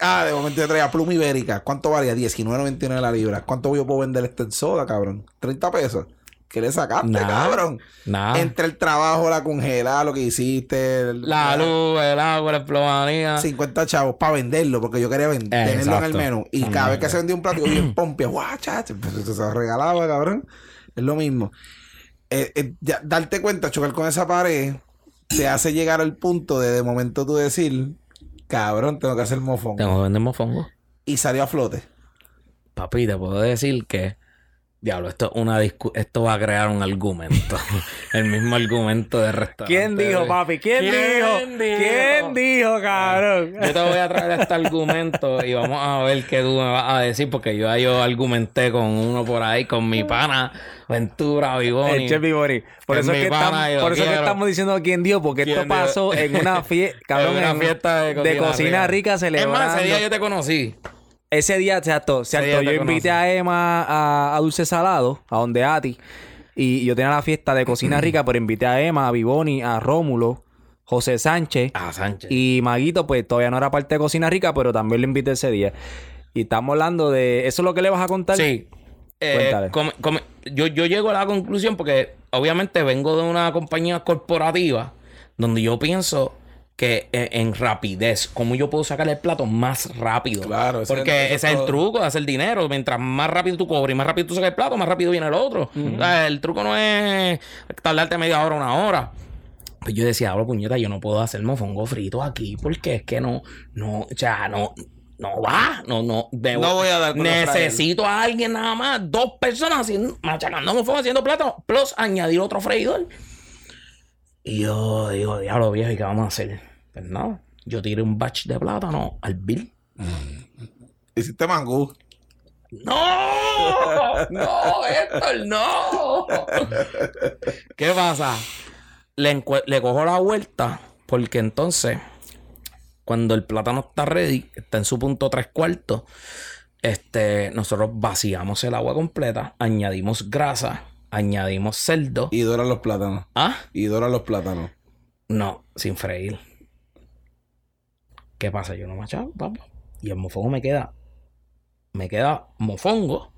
ah, de momento yo traía pluma y ¿Cuánto valía? 19.99 la libra. ¿Cuánto yo puedo vender este en soda, cabrón? 30 pesos. ¿Qué le sacaste, cabrón? Nada. Entre el trabajo, la congelada, lo que hiciste. la, luz, el agua, la plomanía. 50 chavos para venderlo, porque yo quería tenerlo en el menú. Y cada vez que se vendía un plato, yo bien <clears throat> pompia, guau, chacho, se regalaba, cabrón. Es lo mismo. Eh, eh, darte cuenta, chocar con esa pared, te hace llegar al punto de de momento tú decir, cabrón, tengo que hacer mofongo. Tengo que vender mofongo y salió a flote. Papi, te puedo decir que Diablo, esto, una esto va a crear un argumento. <laughs> el mismo argumento de restaurante. ¿Quién dijo, papi? ¿Quién, dijo? ¿Quién dijo, cabrón? Yo te voy a traer este argumento y vamos a ver qué tú me vas a decir, porque yo, yo argumenté con uno por ahí, con mi pana Ventura Vivoni. El Chef Vivoni. Por, eso, es que, estamos, por eso que estamos diciendo quién dijo, porque esto pasó en una, <laughs> cabrón, en una fiesta de cocina, rica celebrando. Es más, ese día yo te conocí. Ese día, exacto, cierto, yo invité a Emma a, Dulce Salado, a donde Ati. Y yo tenía la fiesta de cocina rica, pero invité a Emma, a Vivoni, a Rómulo, José Sánchez. Ah, Sánchez. Y Maguito, pues todavía no era parte de cocina rica, pero también lo invité ese día. Y estamos hablando de. ¿Eso es lo que le vas a contar? Sí. Eh, yo, yo llego a la conclusión porque obviamente vengo de una compañía corporativa donde yo pienso que eh, en rapidez, cómo yo puedo sacar el plato más rápido. Claro, porque ese es el truco de hacer dinero. Mientras más rápido tú cobras y más rápido tú sacas el plato, más rápido viene el otro. el truco no es tardarte media hora, una hora. Pues yo decía, ahora puñeta, yo no puedo hacer mofongo frito aquí porque es que no, no, o sea, no, no va, no, no, no voy a dar Necesito a alguien nada más, dos personas haciendo, machacando mofongo haciendo plato, plus añadir otro freidor. Y yo digo, diablo viejo, ¿y qué vamos a hacer? Pues nada, yo tiré un batch de plátano al bill. Hiciste mangú. ¡No! <laughs> ¡No, Héctor, no! <laughs> ¿Qué pasa? Le, le cojo la vuelta porque entonces, cuando el plátano está ready, está en su punto tres cuartos, este, nosotros vaciamos el agua completa, añadimos grasa, añadimos cerdo. Y doran los plátanos. ¿Ah? Y doran los plátanos. No, sin freír. ¿Qué pasa? Yo no machado, papá. Y el mofongo me queda. Me queda mofongo.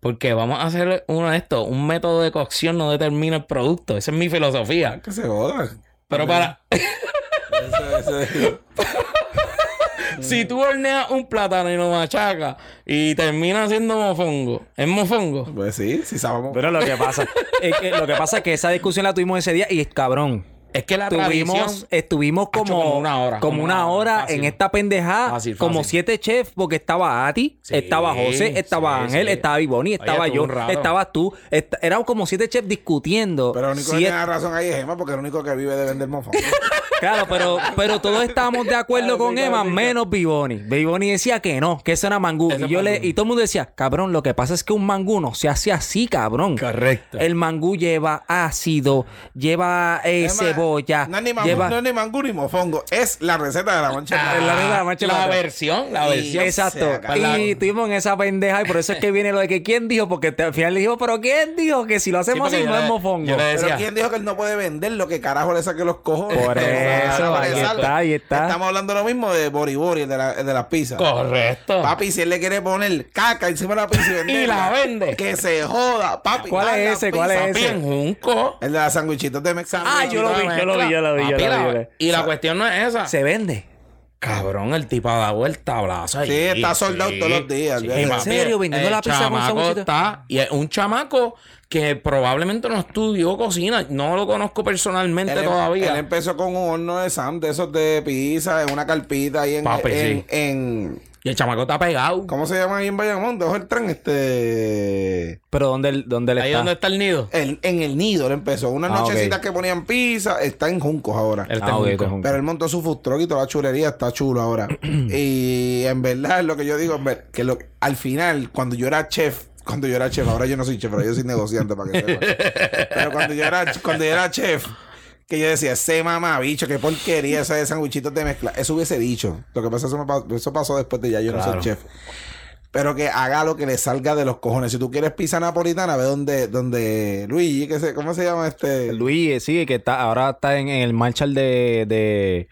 Porque vamos a hacer uno de estos. Un método de cocción no determina el producto. Esa es mi filosofía. Que se joda. Pero para. Si tú horneas un plátano y lo machacas y termina siendo mofongo, ¿es mofongo? Pues sí, sí sabemos. Pero lo que pasa es que, lo que pasa es que esa discusión la tuvimos ese día y es cabrón. Es que la Tuvimos, estuvimos como, como una hora. como Como una una hora fácil. en esta pendejada, Fácil, como siete chefs, porque estaba Ati, Sí, estaba José, estaba sí, Ángel, sí. estaba Ivoni, estaba yo, estabas tú, est- eran como siete chefs discutiendo. Pero el único que Siete- tiene razón ahí es Emma, porque el único que vive de vender mofón. <laughs> Claro, pero, pero todos estábamos de acuerdo Claro, con Emma, menos Biboni. Biboni decía que no, que eso era mangú. Eso Y, es yo le, mangú. y todo el mundo decía, cabrón, lo que pasa es que un mangú no se hace así, cabrón. Correcto. El mangú lleva ácido, lleva eh, Es cebolla, No es ni mangú, lleva... no es ni mangú ni mofongo. Es la receta de la mancha. Ah, la la mancha la versión, la Y- versión. Exacto. Y estuvimos en esa pendeja y por eso es que viene lo de que quién dijo, porque te- al final le dijo, pero ¿quién dijo que si lo hacemos así no le- es mofongo? yo le Pero ¿quién dijo que él no puede vender lo que carajo le saque los cojones? Por <laughs> eso, ahí está, ahí está. Estamos hablando lo mismo de Bori Bori, el de, la, de las pizzas. Correcto. Papi, si él le quiere poner caca encima de la pizza y venderla, <laughs> Y la vende. Que se joda, papi. ¿Cuál es la ese? ¿Cuál es ese? El de las sandwichitos de Mex. Ah, yo lo vi, yo lo vi, yo lo vi, yo lo vi. Y la cuestión no es esa. Se vende. Cabrón, el tipo da vuelta, abraza. Sí, está soldado todos los días, olvídate. ¿En ¿En serio? ¿Vendiendo la pizza con está Y es un chamaco que probablemente no estudió cocina. No lo conozco personalmente Él, em- todavía. él empezó con un horno de Sam de esos de pizza en una carpita ahí en, Papi, en, sí. en- Y el chamaco está pegado. ¿cómo se llama ahí en Bayamón? Debajo del tren, este Pero ¿dónde, dónde él Ahí está? donde está el nido. el- en el nido él empezó. Unas Ah, nochecitas que ponían pizza, está en Juncos ahora. Él está Ah, en ok, Junco. está en Junco. Pero él montó su food truck y toda la chulería está chulo ahora. <clears throat> y en verdad, lo que yo digo, que lo, al final, cuando yo era chef, cuando yo era chef, ahora yo no soy chef, pero yo soy negociante para que sepa. <laughs> pero cuando yo era, cuando yo era chef, que yo decía, ese mamá, bicho, qué porquería esa de sandwichitos de mezcla. Eso hubiese dicho. Lo que pasa es que eso, pasó después de ya yo no soy chef. Pero que haga lo que le salga de los cojones. Si tú quieres pizza napolitana, ve donde, donde Luigi, que se, ¿cómo se llama este? Luis, eh, sí, que está, ahora está en, en el Marshall de, de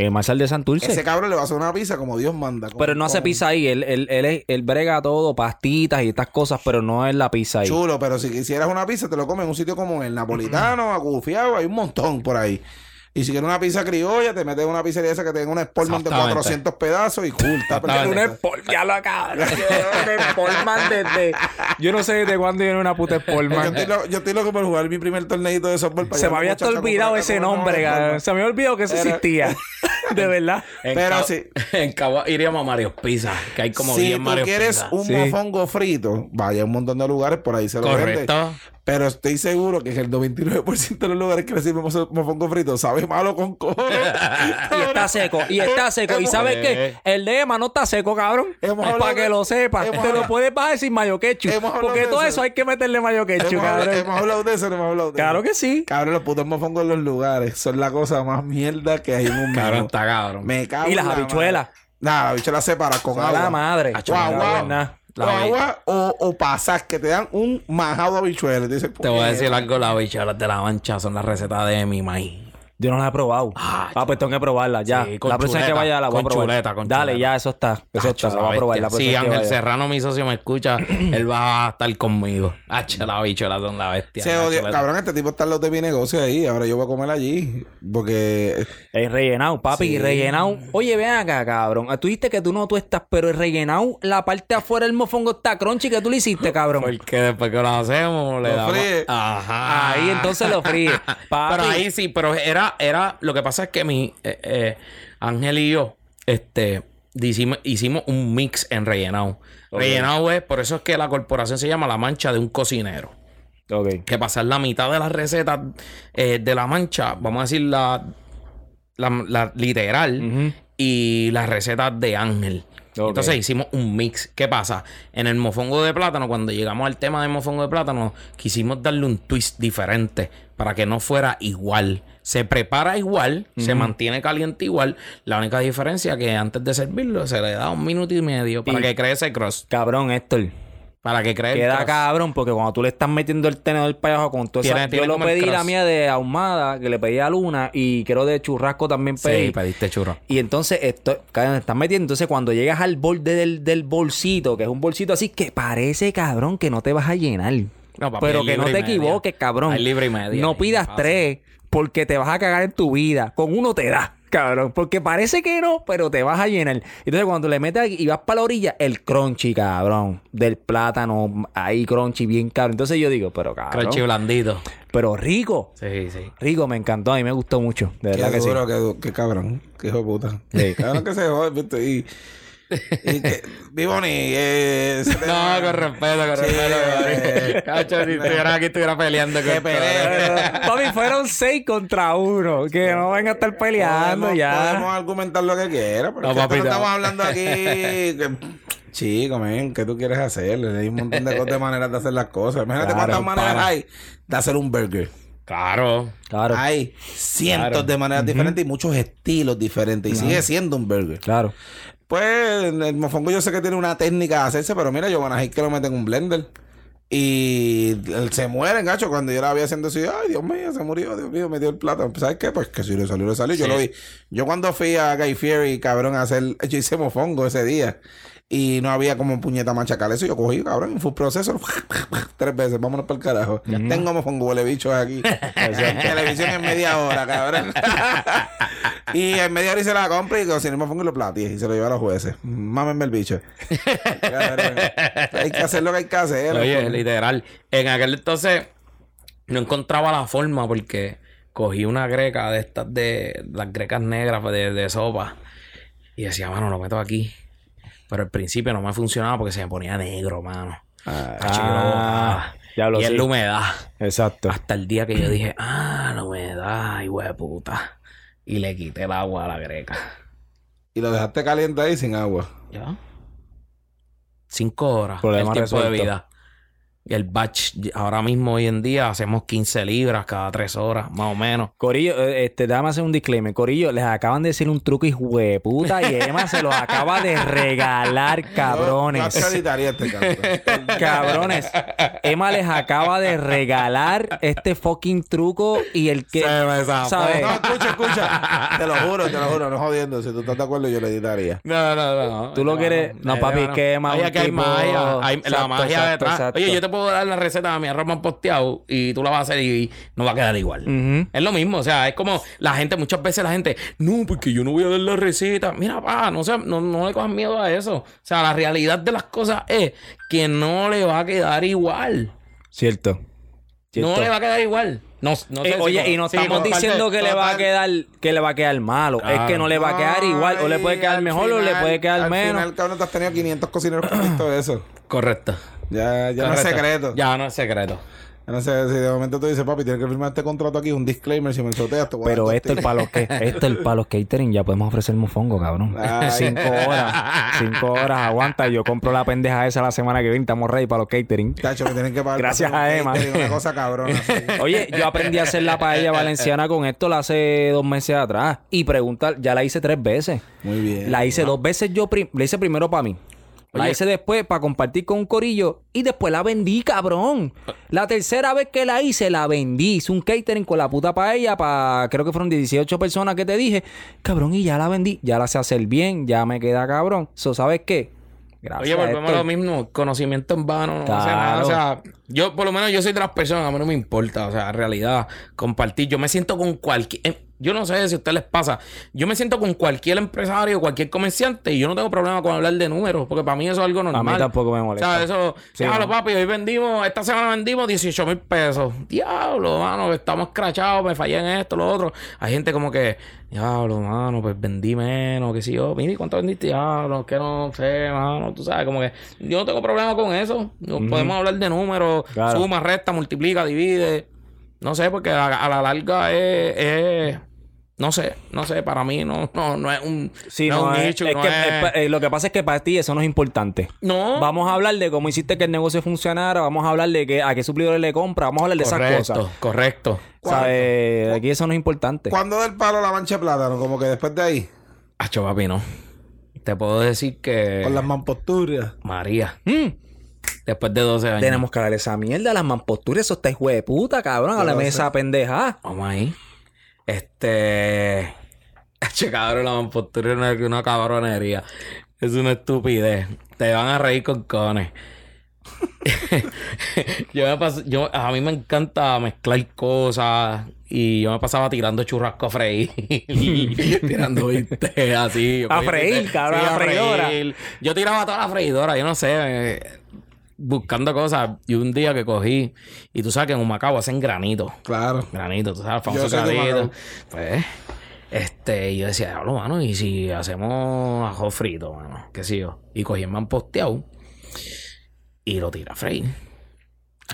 en el Marshall de Santurce. Ese cabrón le va a hacer una pizza como Dios manda. como- Pero no hace como- pizza ahí, él, él, él, él brega todo, pastitas y estas cosas, pero no es la pizza ahí. Chulo, pero si quisieras una pizza, te lo comes en un sitio como el napolitano, agufiado, hay un montón por ahí. Y si quieres una pizza criolla, te metes en una pizzería esa que tenga una Spolman de Exactamente. 400 pedazos y Exactamente. perfecto. Una Spol- ya lo acabo. Una Spolman desde. Yo no sé desde cuándo viene una puta Yo Spolman. estoy, lo- yo estoy loco por jugar mi primer torneito de softball. para Se me había olvidado ese nombre. Se me había olvidado que eso existía. <laughs> De verdad. En Pero sí. <laughs> En Cabo iríamos a Mario Pizza, que hay como si 10 tú Mario quieres Pizza. un Sí. mofongo frito, vaya a un montón de lugares, por ahí se lo. Pero estoy seguro que el 99% de los lugares que le sirven mofongo frito sabe malo con cojones. <laughs> Y está seco, y está seco. ¿Y sabes Eh. qué? El de Emma no está seco, cabrón. Hemos Para que de- lo sepas. Te lo puedes bajar sin mayo ketchup. Porque todo eso. eso hay que meterle mayo ketchup, hemos, hablado, cabrón. hemos hablado de eso, no hemos hablado de Claro eso. que sí. Cabrón, los putos mofongos en los lugares son la cosa más mierda que hay en un Cabrón, menú. Está cabrón. Me cago Y en las la habichuelas. Nada, las habichuelas separas con A agua. la madre. La vi- agua o, o pasas que te dan un majado de habichuelas. Te, dices, Te voy a decir algo, las bichuelas de la mancha son la receta de mi maíz. Yo no la he probado. Ah, Ah, pues tengo que probarla ya. Sí, con la próxima que vaya la voy a probar. chuleta, con Dale, chuleta. ya, eso está. Eso está. La voy a probar la que Ángel. Serrano, mi socio, me escucha, <clears throat> él va a estar conmigo. Hacho, la bichuela son la bestia. Se odia-. Cabrón, este tipo está en los de mi negocio ahí. Ahora yo voy a comer allí. Porque El rellenado, papi, Sí. rellenado. Oye, ven acá, cabrón. Tú dijiste que tú no tú estás, pero el rellenado, la parte afuera del mofongo está crunchy que tú le hiciste, <laughs> cabrón. Porque después que lo hacemos, le Lo damos. fríe. Ajá. Ahí entonces lo fríe. <laughs> Papi. Pero ahí sí, pero era, era, lo que pasa es que mi eh, eh, Ángel y yo, este, hicimos, hicimos un mix en rellenado. Rellenado es, por eso es que la corporación se llama La Mancha de un Cocinero. Que pasar la mitad de las recetas eh, de la mancha, vamos a decir la, la, literal, y las recetas de Ángel. Entonces hicimos un mix. ¿Qué pasa? En el mofongo de plátano, cuando llegamos al tema del mofongo de plátano, quisimos darle un twist diferente para que no fuera igual. Se prepara igual, se mantiene caliente igual. La única diferencia es que antes de servirlo se le da un minuto y medio para que cree ese cross. Cabrón, Héctor. Para que cree Queda cabrón, porque cuando tú le estás metiendo el tenedor para abajo con todo eso. Yo lo pedí la mía de ahumada, que le pedí a Luna, y creo de churrasco también pedí. Sí, pediste churro. Y entonces, esto, estás metiendo. Entonces, cuando llegas al borde del, del bolsito, que es un bolsito así, que parece, cabrón, que no te vas a llenar. No, Pero que no te equivoques, cabrón. libre y medio. No pidas tres, porque te vas a cagar en tu vida. Con uno te da cabrón. Porque parece que no, pero te vas a llenar. Entonces, cuando le metes y vas para la orilla, el crunchy, cabrón. Del plátano, ahí crunchy, bien caro. Entonces yo digo, pero cabrón. Crunchy blandito. Pero rico. Sí, sí. Rico, me encantó. A mí me gustó mucho. De verdad que sí. Qué, qué cabrón. Qué hijo de puta. Sí. Cabrón que se jode, ¿viste? Y y que, eh, <laughs> no, con respeto, con respeto. Cacho, si estuviera aquí, estuviera peleando. Que pelea. Papi, fueron seis contra uno. Que no venga a estar peleando ya. Podemos argumentar lo que quiera, pero no, papi, no estamos hablando aquí. Que, chico, men, ¿qué tú quieres hacer? Hay un montón de, de maneras de hacer las cosas. Imagínate cuántas maneras hay de hacer un burger. Claro, claro. Hay cientos de maneras diferentes y muchos estilos diferentes. Y sigue siendo un burger. Claro. Pues el mofongo yo sé que tiene una técnica de hacerse, pero mira, yo van a que lo meten en un blender. Y él se muere, gacho. Cuando yo la había haciendo así, ay, Dios mío, se murió, Dios mío, me dio el plato. ¿Sabes qué? Pues que si le salió, le salió. Yo lo vi. Yo cuando fui a Guy Fieri, cabrón, a hacer, yo hice mofongo ese día y no había como puñeta machacar eso. Yo cogí, cabrón, fue un proceso <laughs> tres veces, vámonos para el carajo. Ya tengo mofongo huele bicho aquí. <laughs> televisión en media hora, cabrón. <laughs> y en media hora hice la compra y cociné el mofongo y lo platé y se lo llevé a los jueces. Mámenme el bicho. hay que hacer lo que hay que hacer. Oye, literal. En aquel entonces no encontraba la forma porque cogí una greca de estas de las grecas negras de, de sopa y decía, mano, lo meto aquí pero al principio no me funcionaba porque se me ponía negro, mano. Ah, ah ya lo y es la humedad. Exacto. Hasta el día que yo dije, ah, la humedad, hijo de puta. Y le quité el agua a la greca. ¿Y lo dejaste caliente ahí sin agua? Ya. Cinco horas. Problema el tiempo de vida. Y el batch, ahora mismo, hoy en día, hacemos 15 libras cada tres horas, más o menos. Corillo, eh, este, déjame hacer un disclaimer. Corillo, les acaban de decir un truco y puta y Emma se los acaba de regalar, <laughs> cabrones. este <laughs> cabrones. Emma les acaba de regalar este fucking truco y el que. ¿sabes? No, escucha, escucha. te lo juro, te lo juro, no jodiendo. Si tú estás de acuerdo, yo le editaría. No, no, no. Tú lo quieres. No, papi, es que Emma. Hay, que hay magia. Hay, la magia detrás. Oye, yo te puedo dar la receta a mi arroz posteado y tú la vas a hacer y, no va a quedar igual. Es lo mismo, o sea, es como la gente, muchas veces la gente, no, porque yo no voy a dar la receta. Mira, pa, no, sea, no, no le cojas miedo a eso. O sea, la realidad de las cosas es que no le va a quedar igual. Cierto. No le va a quedar igual. No, no eh, oye, y no estamos diciendo que le va a quedar que le va a quedar malo. es que no le va a quedar igual. O le puede quedar mejor o le puede quedar al menos. Al final, cabrón, te has tenido 500 cocineros con <clears throat> esto eso. Correcto. Ya, ya no es secreto. Ya no es secreto. No sé, si de momento tú dices, papi, tienes que firmar este contrato aquí, un disclaimer, si me ensoteas, te Pero esto es para los que, esto es para los catering, ya podemos ofrecer mofongo, cabrón. Cinco horas. Cinco horas, aguanta. Yo compro la pendeja esa la semana que viene, estamos ready para los catering. Tacho, me tienen que pagar. Gracias a Emma. Una cosa cabrona. <laughs> Oye, yo aprendí a hacer la paella valenciana con esto la hace dos meses atrás. Y preguntar, ya la hice tres veces. Muy bien. La hice dos veces yo, la hice primero para mí. La hice después para compartir con un corillo y después la vendí, cabrón. La tercera vez que la hice, la vendí. Hice un catering con la puta paella para, creo que fueron 18 personas que te dije. Cabrón, y ya la vendí. Ya la sé hacer bien, ya me queda cabrón. So, ¿sabes qué? Gracias. Oye, volvemos a, lo mismo. Conocimiento en vano, no nada. O sea, yo, por lo menos, yo soy de las personas, a mí no me importa. O sea, en realidad, compartir. Yo me siento con cualquier. Yo no sé si a ustedes les pasa. Yo me siento con cualquier empresario, cualquier comerciante, y yo no tengo problema con hablar de números, porque para mí eso es algo normal. A mí tampoco me molesta. O sea, eso, diablo, papi, hoy vendimos, esta semana vendimos 18 mil pesos. Diablo, mano, estamos crachados, me fallé en esto, lo otro. Hay gente como que, diablo, mano, pues vendí menos, qué sé yo. Mira, ¿cuánto vendiste? Diablo, que no sé, mano. Tú sabes, como que yo no tengo problema con eso. Podemos hablar de números, suma, resta, multiplica, divide. No sé, porque a, la larga es no sé, no sé, para mí no, no, no es un, sí, no, es, que, eh, lo que pasa es que para ti eso no es importante. No. Vamos a hablar de cómo hiciste que el negocio funcionara, vamos a hablar de que, a qué suplidores le compra, vamos a hablar de esas cosas. Correcto, correcto. Aquí eso no es importante. ¿Cuándo del palo la mancha de plátano? Como que después de ahí. Acho, papi, no. Te puedo decir que... Con las mamposturas. María. Mm. Después de 12 años. Tenemos que darle esa mierda a las mamposturas. Eso está hijo de puta, cabrón. A la mesa pendeja. Vamos ahí. Este. Che, cabrón, la mampostura es una, cabronería. Es una estupidez. Te van a reír con cones. <laughs> yo me paso, yo, a mí me encanta mezclar cosas y yo me pasaba tirando churrasco a freír <laughs> tirando viste así a freír cabrón a, freidora yo tiraba toda la freidora yo no sé buscando cosas y un día que cogí y tú sabes que en Humacao hacen granito. Claro. Granito, tú sabes, famoso granito. Pues este, y yo decía, hablo, mano, y si hacemos ajo frito, mano, qué sé yo. Y cogí el man posteado y lo tira a freír.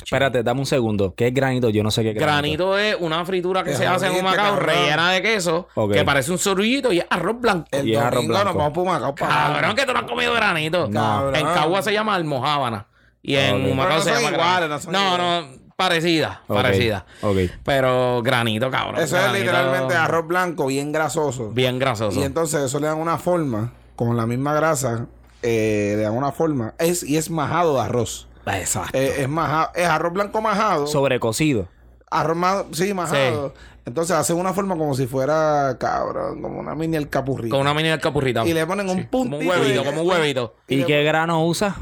Espérate, dame un segundo. ¿Qué es granito? Yo no sé qué es granito. Granito es una fritura que se hace en Humacao rellena de queso, que parece un sorbillito y es arroz blanco. y es arroz blanco. vamos por Humacao. Cabrón, que tú no has comido granito. No. En Cagua se llama almohábana. Y en Humacao se llama iguales, no, no, parecida, parecida. Ok. Pero granito, cabrón. Eso es literalmente arroz blanco bien grasoso. Bien grasoso. Y entonces eso le dan una forma, con la misma grasa, eh, le dan una forma. Es, y es majado de arroz. Exacto. Eh, es majado, es arroz blanco majado. Sobrecocido. Arroz, sí, majado. Entonces hacen una forma como si fuera, cabrón, como una mini alcapurrita. Como una mini alcapurrita. Y le ponen un puntito. Como un huevito, como un huevito. ¿Y, qué grano usa?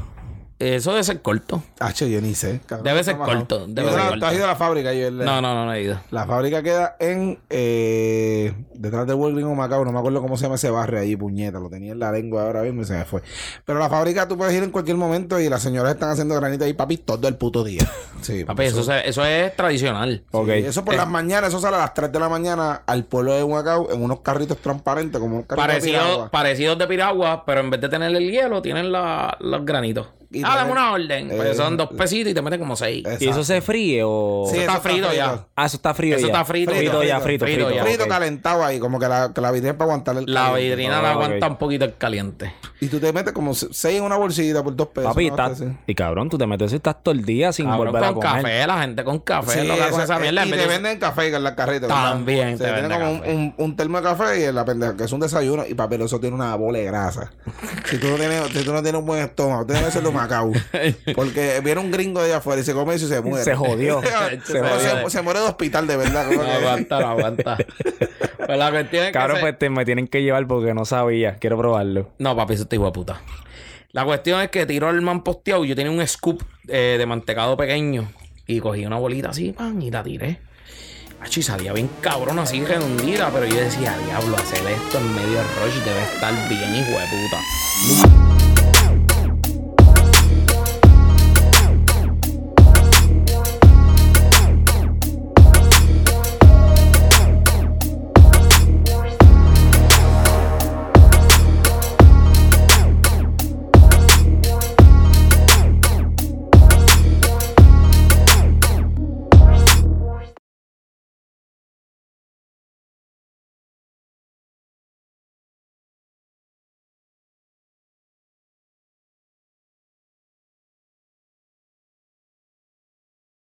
Eso debe ser corto. H, yo ni sé. debe ser corto. Debe ser corto. ¿Tú has ido a la fábrica? Yo, no, no, no, no he ido. La fábrica queda en... Eh, detrás del World o Macao. No me acuerdo cómo se llama ese barrio ahí, puñeta. Lo tenía en la lengua ahora mismo y se me fue. Pero la fábrica tú puedes ir en cualquier momento y las señoras están haciendo granito ahí, papi, todo el puto día. Sí. Papi, eso, eso, es tradicional. eso por eh. las mañanas, eso sale a las 3 de la mañana al pueblo de Macao en unos carritos transparentes como un carrito Parecido, Parecidos de piragua, pero en vez de tener el hielo, tienen los granitos ah, dame una orden. Eh, son dos pesitos y te meten como seis. ¿Y eso se fríe o...? Sí, eso está frito ya. Ah, eso está frío Eso ya. está frito. Frito, ya, frito, frito. Frito, calentado ahí. Como que la, que la vidrina para aguantar el La vidrina la aguanta un poquito el caliente. Y tú te metes como seis en una bolsita por dos pesos. Papi, y cabrón, tú te metes y estás todo el día sin volver a comer. con café, la gente con café. Sí, lo que esa mierda. Y te venden café en la carreta. También te venden como un, termo de café y la pendeja, que es un desayuno. Y papi, eso tiene una bola de grasa. si tú no tienes, si tú no tienes un buen estómago, tienes que ser de Macao. <laughs> Porque viene un gringo de allá afuera y se come eso y se muere. Se jodió. <laughs> se, muere de hospital, de verdad. No aguanta, no aguanta. <laughs> pues la cuestión es Claro, pues me tienen que llevar porque no sabía. Quiero probarlo. No, papi, eso está hijo de puta. La cuestión es que tiró el man posteado y yo tenía un scoop eh, de mantecado pequeño. Y cogí una bolita así, pan, y la tiré. y salía bien cabrón así redondita, pero yo decía, diablo, hacer esto en medio del rush debe estar bien, hijo de puta.